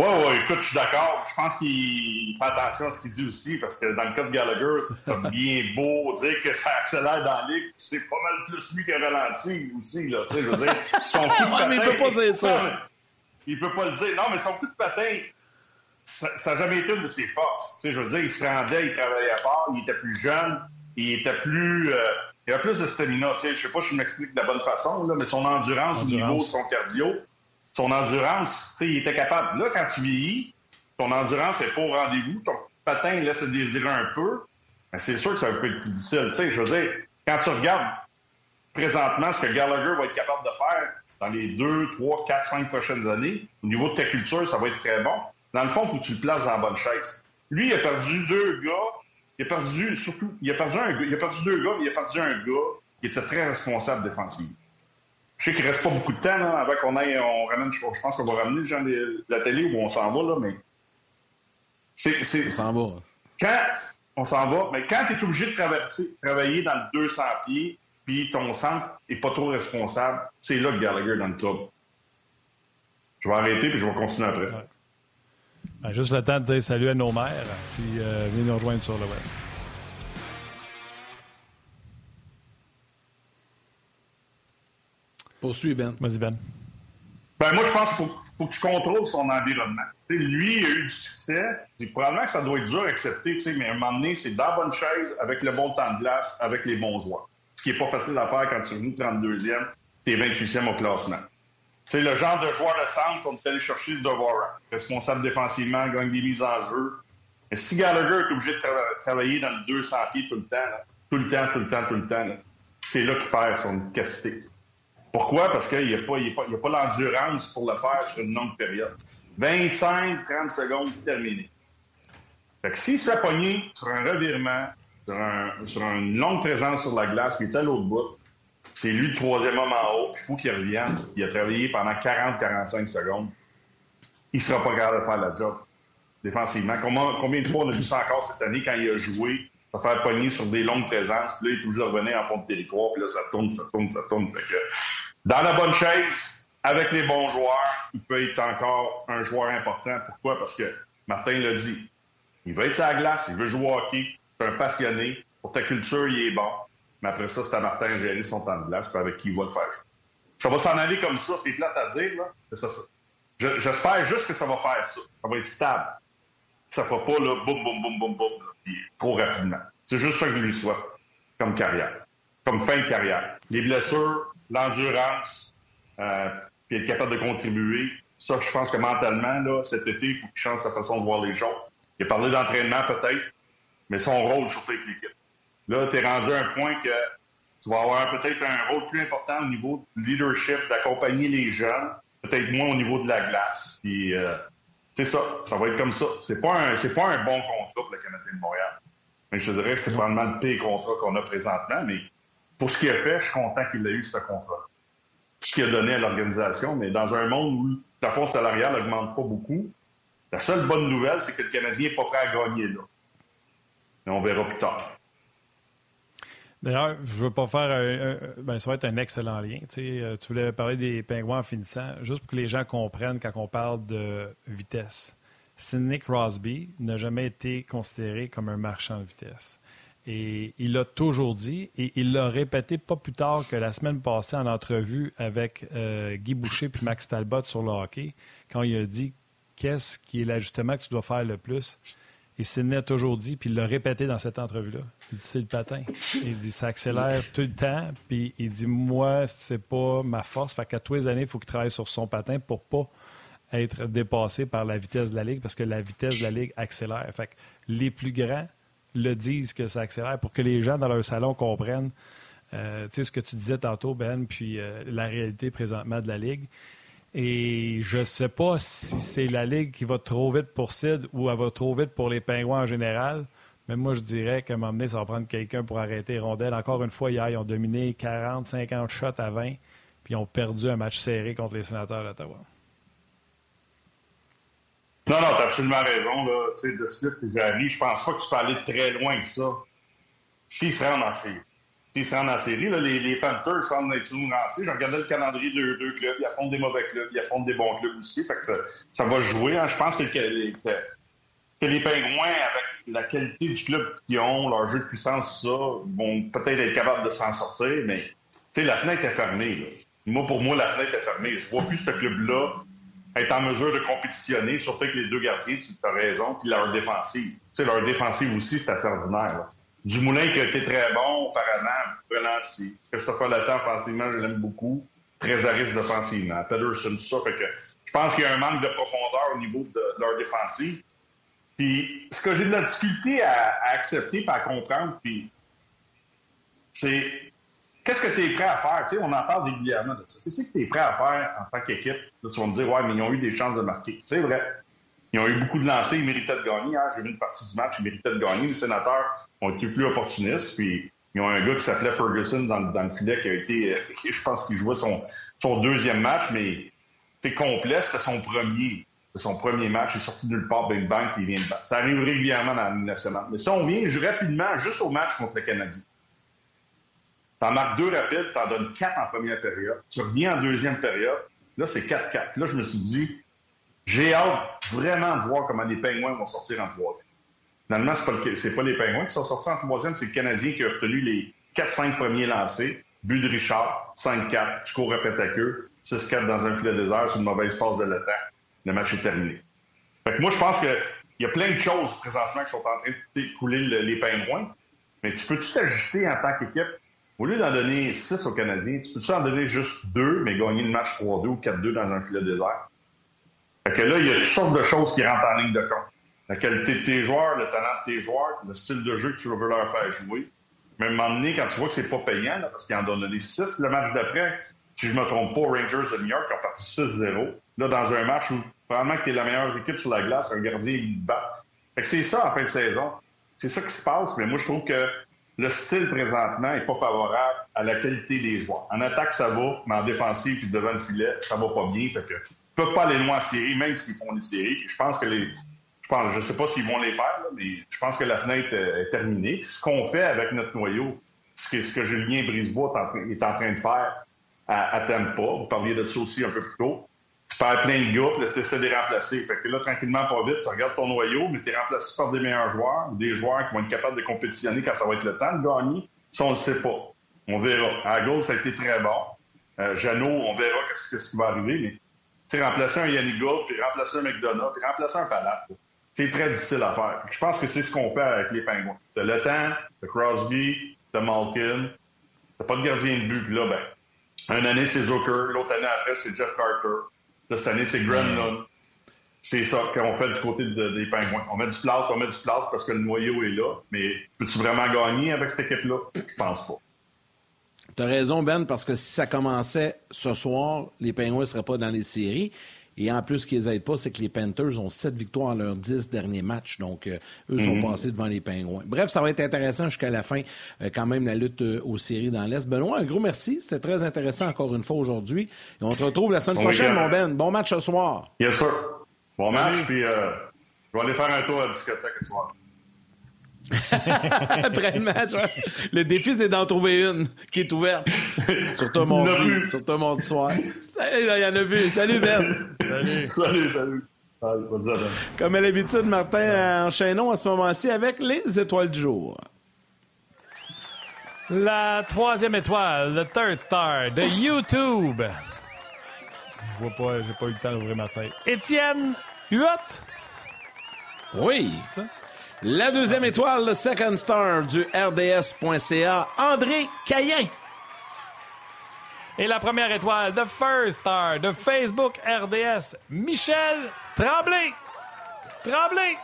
S8: Oui, oui, écoute, je suis d'accord. Je pense qu'il fait attention à ce qu'il dit aussi, parce que dans le cas de Gallagher, c'est bien beau dire que ça accélère dans la ligue. C'est pas mal plus lui qui a ralenti aussi, là. Tu sais, je veux dire, son coup de patin.
S1: mais il peut pas dire ça.
S8: il peut pas le dire. Non, mais son coup de patin, ça n'a jamais été une de ses forces. Tu sais, je veux dire, il se rendait, il travaillait fort, il était plus jeune, il était plus. Euh, il avait plus de stamina. Je sais pas si je m'explique de la bonne façon, là, mais son endurance, endurance. au niveau de son cardio, son endurance, il était capable. Là, quand tu vieillis, ton endurance n'est pas au rendez-vous, ton patin laisse désirer un peu, mais c'est sûr que c'est un peu plus difficile. sais, je veux dire, quand tu regardes présentement ce que Gallagher va être capable de faire dans les deux, trois, quatre, cinq prochaines années, au niveau de ta culture, ça va être très bon. Dans le fond, il faut que tu le places dans la bonne chaise. Lui, il a perdu deux gars. Il a perdu, surtout, il a perdu un gars. Il a perdu deux gars, mais il a perdu un gars qui était très responsable défensivement. Je sais qu'il reste pas beaucoup de temps là, avant qu'on aille, on ramène, je, pense qu'on va ramener les gens de la télé où on s'en va, là, mais. C'est,
S1: On s'en va.
S8: Quand on s'en va, mais quand tu es obligé de travailler dans le 200 pieds, puis ton centre n'est pas trop responsable, c'est là que Gallagher dans le club. Je vais arrêter puis je vais continuer après.
S2: Ben, juste le temps de dire salut à nos mères, puis euh, venez nous rejoindre sur le web.
S1: Poursuis, Ben.
S2: Vas-y, Ben.
S8: Ben, moi, je pense qu'il faut, que tu contrôles son environnement. lui, il a eu du succès. Probablement que ça doit être dur à accepter, mais à un moment donné, c'est dans la bonne chaise, avec le bon temps de glace, avec les bons joueurs. Ce qui n'est pas facile à faire quand tu es venu 32e, tu es 28e au classement. C'est le genre de joueur de centre qu'on peut aller chercher le devoir. Responsable défensivement, gagne des mises en jeu. Mais si Gallagher est obligé de travailler dans le 200 pieds tout le temps, tout le temps, tout le temps, tout le temps, c'est là qu'il perd son efficacité. Pourquoi? Parce qu'il n'y a pas, l'endurance pour le faire sur une longue période. 25-30 secondes, terminé. Fait que s'il se fait sur un revirement, sur, une longue présence sur la glace, puis il est à l'autre bout, c'est lui le troisième homme en haut, il faut qu'il revienne. Il a travaillé pendant 40-45 secondes. Il ne sera pas capable de faire la job défensivement. Combien, de fois on a vu ça encore cette année quand il a joué, se faire pogner sur des longues présences, puis là, il est toujours revenu en fond de territoire, puis là, ça tourne, ça tourne, ça tourne. Dans la bonne chaise, avec les bons joueurs, il peut être encore un joueur important. Pourquoi? Parce que Martin l'a dit. Il veut être la glace, il veut jouer au hockey, c'est un passionné. Pour ta culture, il est bon. Mais après ça, c'est à Martin de gérer son temps de glace, avec qui il va le faire. Ça va s'en aller comme ça, c'est plate à dire, là. J'espère juste que ça va faire ça. Ça va être stable. Ça ne fera pas, là, boum, boum, boum, boum, boum, trop rapidement. C'est juste ça que je lui souhaite, comme carrière, comme fin de carrière. Les blessures, l'endurance, euh, puis être capable de contribuer, ça, je pense que mentalement, là, cet été, il faut qu'il change sa façon de voir les choses. Il a parlé d'entraînement peut-être, mais son rôle surtout avec l'équipe. Là, tu es rendu à un point que tu vas avoir peut-être un rôle plus important au niveau du leadership, d'accompagner les jeunes, peut-être moins au niveau de la glace. Puis, euh, c'est ça, ça va être comme ça. C'est pas pas un bon contrat pour le Canadien de Montréal. Mais je dirais que c'est probablement le pire contrat qu'on a présentement, mais pour ce qu'il a fait, je suis content qu'il ait eu ce contrat. Ce qu'il a donné à l'organisation, mais dans un monde où la force salariale n'augmente pas beaucoup, la seule bonne nouvelle, c'est que le Canadien n'est pas prêt à gagner là. Mais on verra plus tard.
S2: D'ailleurs, je veux pas faire un, ben, ça va être un excellent lien. Euh, tu voulais parler des pingouins en finissant, juste pour que les gens comprennent quand on parle de vitesse. Sidney Crosby n'a jamais été considéré comme un marchand de vitesse. Et il l'a toujours dit, et il l'a répété pas plus tard que la semaine passée en entrevue avec euh, Guy Boucher puis Max Talbot sur le hockey, quand il a dit qu'est-ce qui est l'ajustement que tu dois faire le plus. Et Sidney a toujours dit, puis il l'a répété dans cette entrevue-là. Il dit c'est le patin. Il dit ça accélère tout le temps. Puis il dit moi, c'est pas ma force. Fait qu'à tous les années, il faut qu'il travaille sur son patin pour pas être dépassé par la vitesse de la Ligue parce que la vitesse de la Ligue accélère. Fait que les plus grands le disent que ça accélère pour que les gens dans leur salon comprennent euh, ce que tu disais tantôt, Ben, puis euh, la réalité présentement de la Ligue. Et je ne sais pas si c'est la Ligue qui va trop vite pour Sid ou elle va trop vite pour les Pingouins en général. Mais moi, je dirais qu'à un moment donné, ça va prendre quelqu'un pour arrêter Rondelle. Encore une fois, hier, ils ont dominé 40, 50 shots à 20, puis ils ont perdu un match serré contre les sénateurs d'Ottawa.
S8: Non, non, tu as absolument raison. Là. Tu sais, de Slip et Jarry, je pense pas que tu peux aller très loin que ça s'ils se rendent en série. S'ils se rendent en série, là, les, Panthers semblent être toujours lancés. J'ai regardé le calendrier de deux clubs. Ils affrontent des mauvais clubs, ils affrontent des bons clubs aussi. Ça, va jouer. Hein. Je pense que, les Pingouins, avec la qualité du club qu'ils ont, leur jeu de puissance, ça, vont peut-être être capables de s'en sortir, mais la fenêtre est fermée. Moi, pour moi, la fenêtre est fermée. Je vois plus ce club-là être en mesure de compétitionner, surtout avec les deux gardiens, tu as raison, puis leur défensive. Tu sais, leur défensive aussi, c'est assez ordinaire. Dumoulin qui a été très bon auparavant, ralenti. Christopher Latin, offensivement, je l'aime beaucoup. Très à risque défensivement. Pedersen, tout ça. Fait que je pense qu'il y a un manque de profondeur au niveau de, leur défensive. Puis ce que j'ai de la difficulté à, accepter et à comprendre, puis c'est qu'est-ce que tu es prêt à faire? On en parle régulièrement de ça. Qu'est-ce que tu es prêt à faire en tant qu'équipe? Tu vas me dire, ouais, mais ils ont eu des chances de marquer. C'est vrai. Ils ont eu beaucoup de lancers, ils méritaient de gagner. Hein. J'ai vu une partie du match, ils méritaient de gagner. Les sénateurs ont été plus opportunistes. Puis ils ont un gars qui s'appelait Ferguson dans, le filet qui a été, je pense qu'il jouait son, deuxième match, mais c'est complet, c'était son premier. C'est son premier match, il est sorti de nulle part, Big Bang, puis il vient de battre. Ça arrive régulièrement dans la nationale. Mais si on vient rapidement juste au match contre le Canadien, T'en marques deux rapides, t'en donnes quatre en première période. Tu reviens en deuxième période. Là, c'est 4-4. Là, je me suis dit, j'ai hâte vraiment de voir comment les Pingouins vont sortir en troisième. Finalement, ce n'est pas, les Pingouins qui sont sortis en troisième, c'est le Canadien qui a obtenu les 4-5 premiers lancés. But de Richard, 5-4, tu cours après ta queue, 6-4 dans un filet désert sur une mauvaise passe de l'attaque. Le match est terminé. Fait que moi, je pense qu'il y a plein de choses présentement qui sont en train de couler les Pingouins. Mais tu peux-tu t'ajuster en tant qu'équipe? Au lieu d'en donner 6 aux Canadiens, tu peux-tu en donner juste 2, mais gagner le match 3-2 ou 4-2 dans un filet désert? Fait que là, il y a toutes sortes de choses qui rentrent en ligne de compte. La qualité de tes joueurs, le talent de tes joueurs, le style de jeu que tu veux leur faire jouer. Mais à un moment donné, quand tu vois que c'est pas payant, parce qu'ils en donnent donné 6 le match d'après, si je me trompe pas, Rangers de New York ont parti 6-0. Là, dans un match où probablement que tu es la meilleure équipe sur la glace, un gardien, il bat. Fait que c'est ça en fin de saison. C'est ça qui se passe, mais moi, je trouve que le style présentement n'est pas favorable à la qualité des joueurs. En attaque, ça va, mais en défensive puis devant le filet, ça va pas bien. Fait que peuvent pas aller loin en même s'ils font des séries. Je pense que les. Je pense, je sais pas s'ils vont les faire, mais je pense que la fenêtre est terminée. Ce qu'on fait avec notre noyau, ce que, ce Julien Brisebois est en train de faire à, à Tampa, vous parliez de ça aussi un peu plus tôt, perds plein de gars, puis là, tu essaies de les remplacer. Fait que là, tranquillement, pas vite, tu regardes ton noyau, mais tu es remplacé par des meilleurs joueurs, ou des joueurs qui vont être capables de compétitionner quand ça va être le temps de gagner. Ça, on le sait pas. On verra. À gauche, ça a été très bon. Euh, Jeannot, on verra qu'est-ce qui va arriver, tu remplacer un Yannick Gould, puis remplacer un McDonough, puis remplacer un Palat, c'est très difficile à faire. Je pense que c'est ce qu'on fait avec les Pingouins. T'as le temps, t'as Crosby, t'as Malkin, t'as pas de gardien de but, puis là, ben, une année, c'est Zucker, l'autre année après, c'est Jeff Carter. Là, cette année, c'est Grenlund. C'est ça qu'on fait du côté des Pingouins. On met du plâtre, on met du plâtre parce que le noyau est là. Mais peux-tu vraiment gagner avec cette équipe-là? Je pense pas.
S1: Tu as raison, Ben, parce que si ça commençait ce soir, les Penguins ne seraient pas dans les séries. Et en plus, ce qui les aide pas, c'est que les Panthers ont sept victoires en leurs dix derniers matchs. Donc, euh, eux sont
S8: Mhm.
S1: passés devant les Pingouins. Bref, ça va être intéressant jusqu'à la fin, euh, quand même, la lutte euh, aux séries dans l'Est. Benoît, un gros merci. C'était très intéressant encore une fois aujourd'hui. Et on te retrouve la semaine
S8: Bon
S1: prochaine, mon Ben. Bon match ce soir.
S8: Yes, sir. Bon
S1: Salut.
S8: match, puis euh, je vais aller faire un tour à la discothèque ce soir.
S1: Après le match, hein. le défi, c'est d'en trouver une qui est ouverte. Surtout
S8: Il y en a
S1: mardi,
S8: plus.
S1: surtout mardi soir. Salut, là, Il y en a vu. Salut, Ben.
S2: Salut.
S8: salut, salut. Bonne journée.
S1: Comme à l'habitude, Martin, enchaînons à ce moment-ci avec les étoiles du jour.
S2: La troisième étoile, le third star de YouTube. Je vois pas, j'ai pas eu le temps d'ouvrir ma feuille. Étienne Huot.
S1: Oui.
S2: Ça?
S1: La deuxième étoile, le second star du RDS.ca, André Cayen.
S2: Et la première étoile, the first star de Facebook RDS, Michel Tremblay. Tremblay.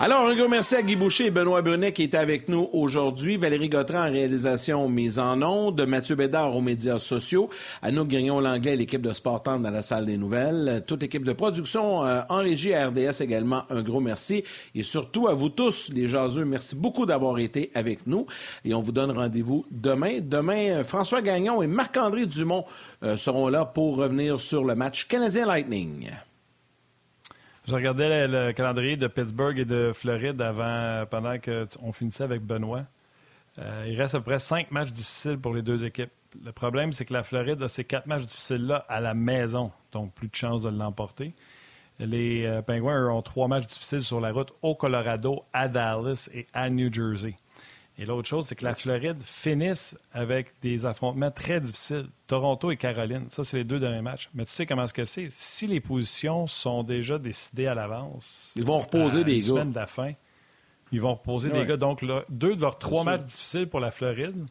S1: Alors, un gros merci à Guy Boucher et Benoît Brunet qui étaient avec nous aujourd'hui. Valérie Gautran en réalisation mise en ondes. Mathieu Bédard aux médias sociaux. Anouk Grignon-Langlais l'équipe de Sport dans la salle des nouvelles. Toute l'équipe de production euh, en régie à RDS également, un gros merci. Et surtout à vous tous, les jaseux, merci beaucoup d'avoir été avec nous. Et on vous donne rendez-vous demain. Demain, euh, François Gagnon et Marc-André Dumont euh, seront là pour revenir sur le match Canadien Lightning.
S2: Je regardais le, le calendrier de Pittsburgh et de Floride avant, pendant qu'on finissait avec Benoît. Euh, il reste à peu près cinq matchs difficiles pour les deux équipes. Le problème, c'est que la Floride a ces quatre matchs difficiles-là à la maison, donc plus de chances de l'emporter. Les euh, Penguins ont trois matchs difficiles sur la route au Colorado, à Dallas et à New Jersey. Et l'autre chose, c'est que la Floride finisse avec des affrontements très difficiles. Toronto et Caroline, ça, c'est les deux derniers matchs. Mais tu sais comment est-ce que c'est? Si les positions sont déjà décidées à l'avance,
S1: Ils vont reposer des gars.
S2: semaine de la fin, ils vont reposer
S1: Ouais.
S2: des gars. Donc, là, deux de leurs trois matchs difficiles pour la Floride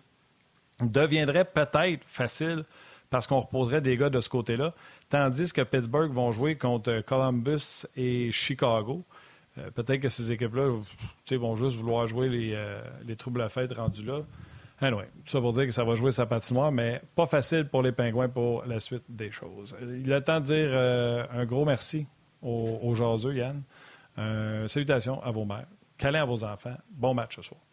S2: deviendraient peut-être faciles parce qu'on reposerait des gars de ce côté-là. Tandis que Pittsburgh vont jouer contre Columbus et Chicago. Euh, peut-être que ces équipes-là vont juste vouloir jouer les, euh, les troubles à fête rendus là. Tout ça pour dire que ça va jouer sa patinoire, mais pas facile pour les Pingouins pour la suite des choses. Il est temps de dire euh, un gros merci aux, aux Yann. Salutations à vos mères. Câlin à vos enfants. Bon match ce soir.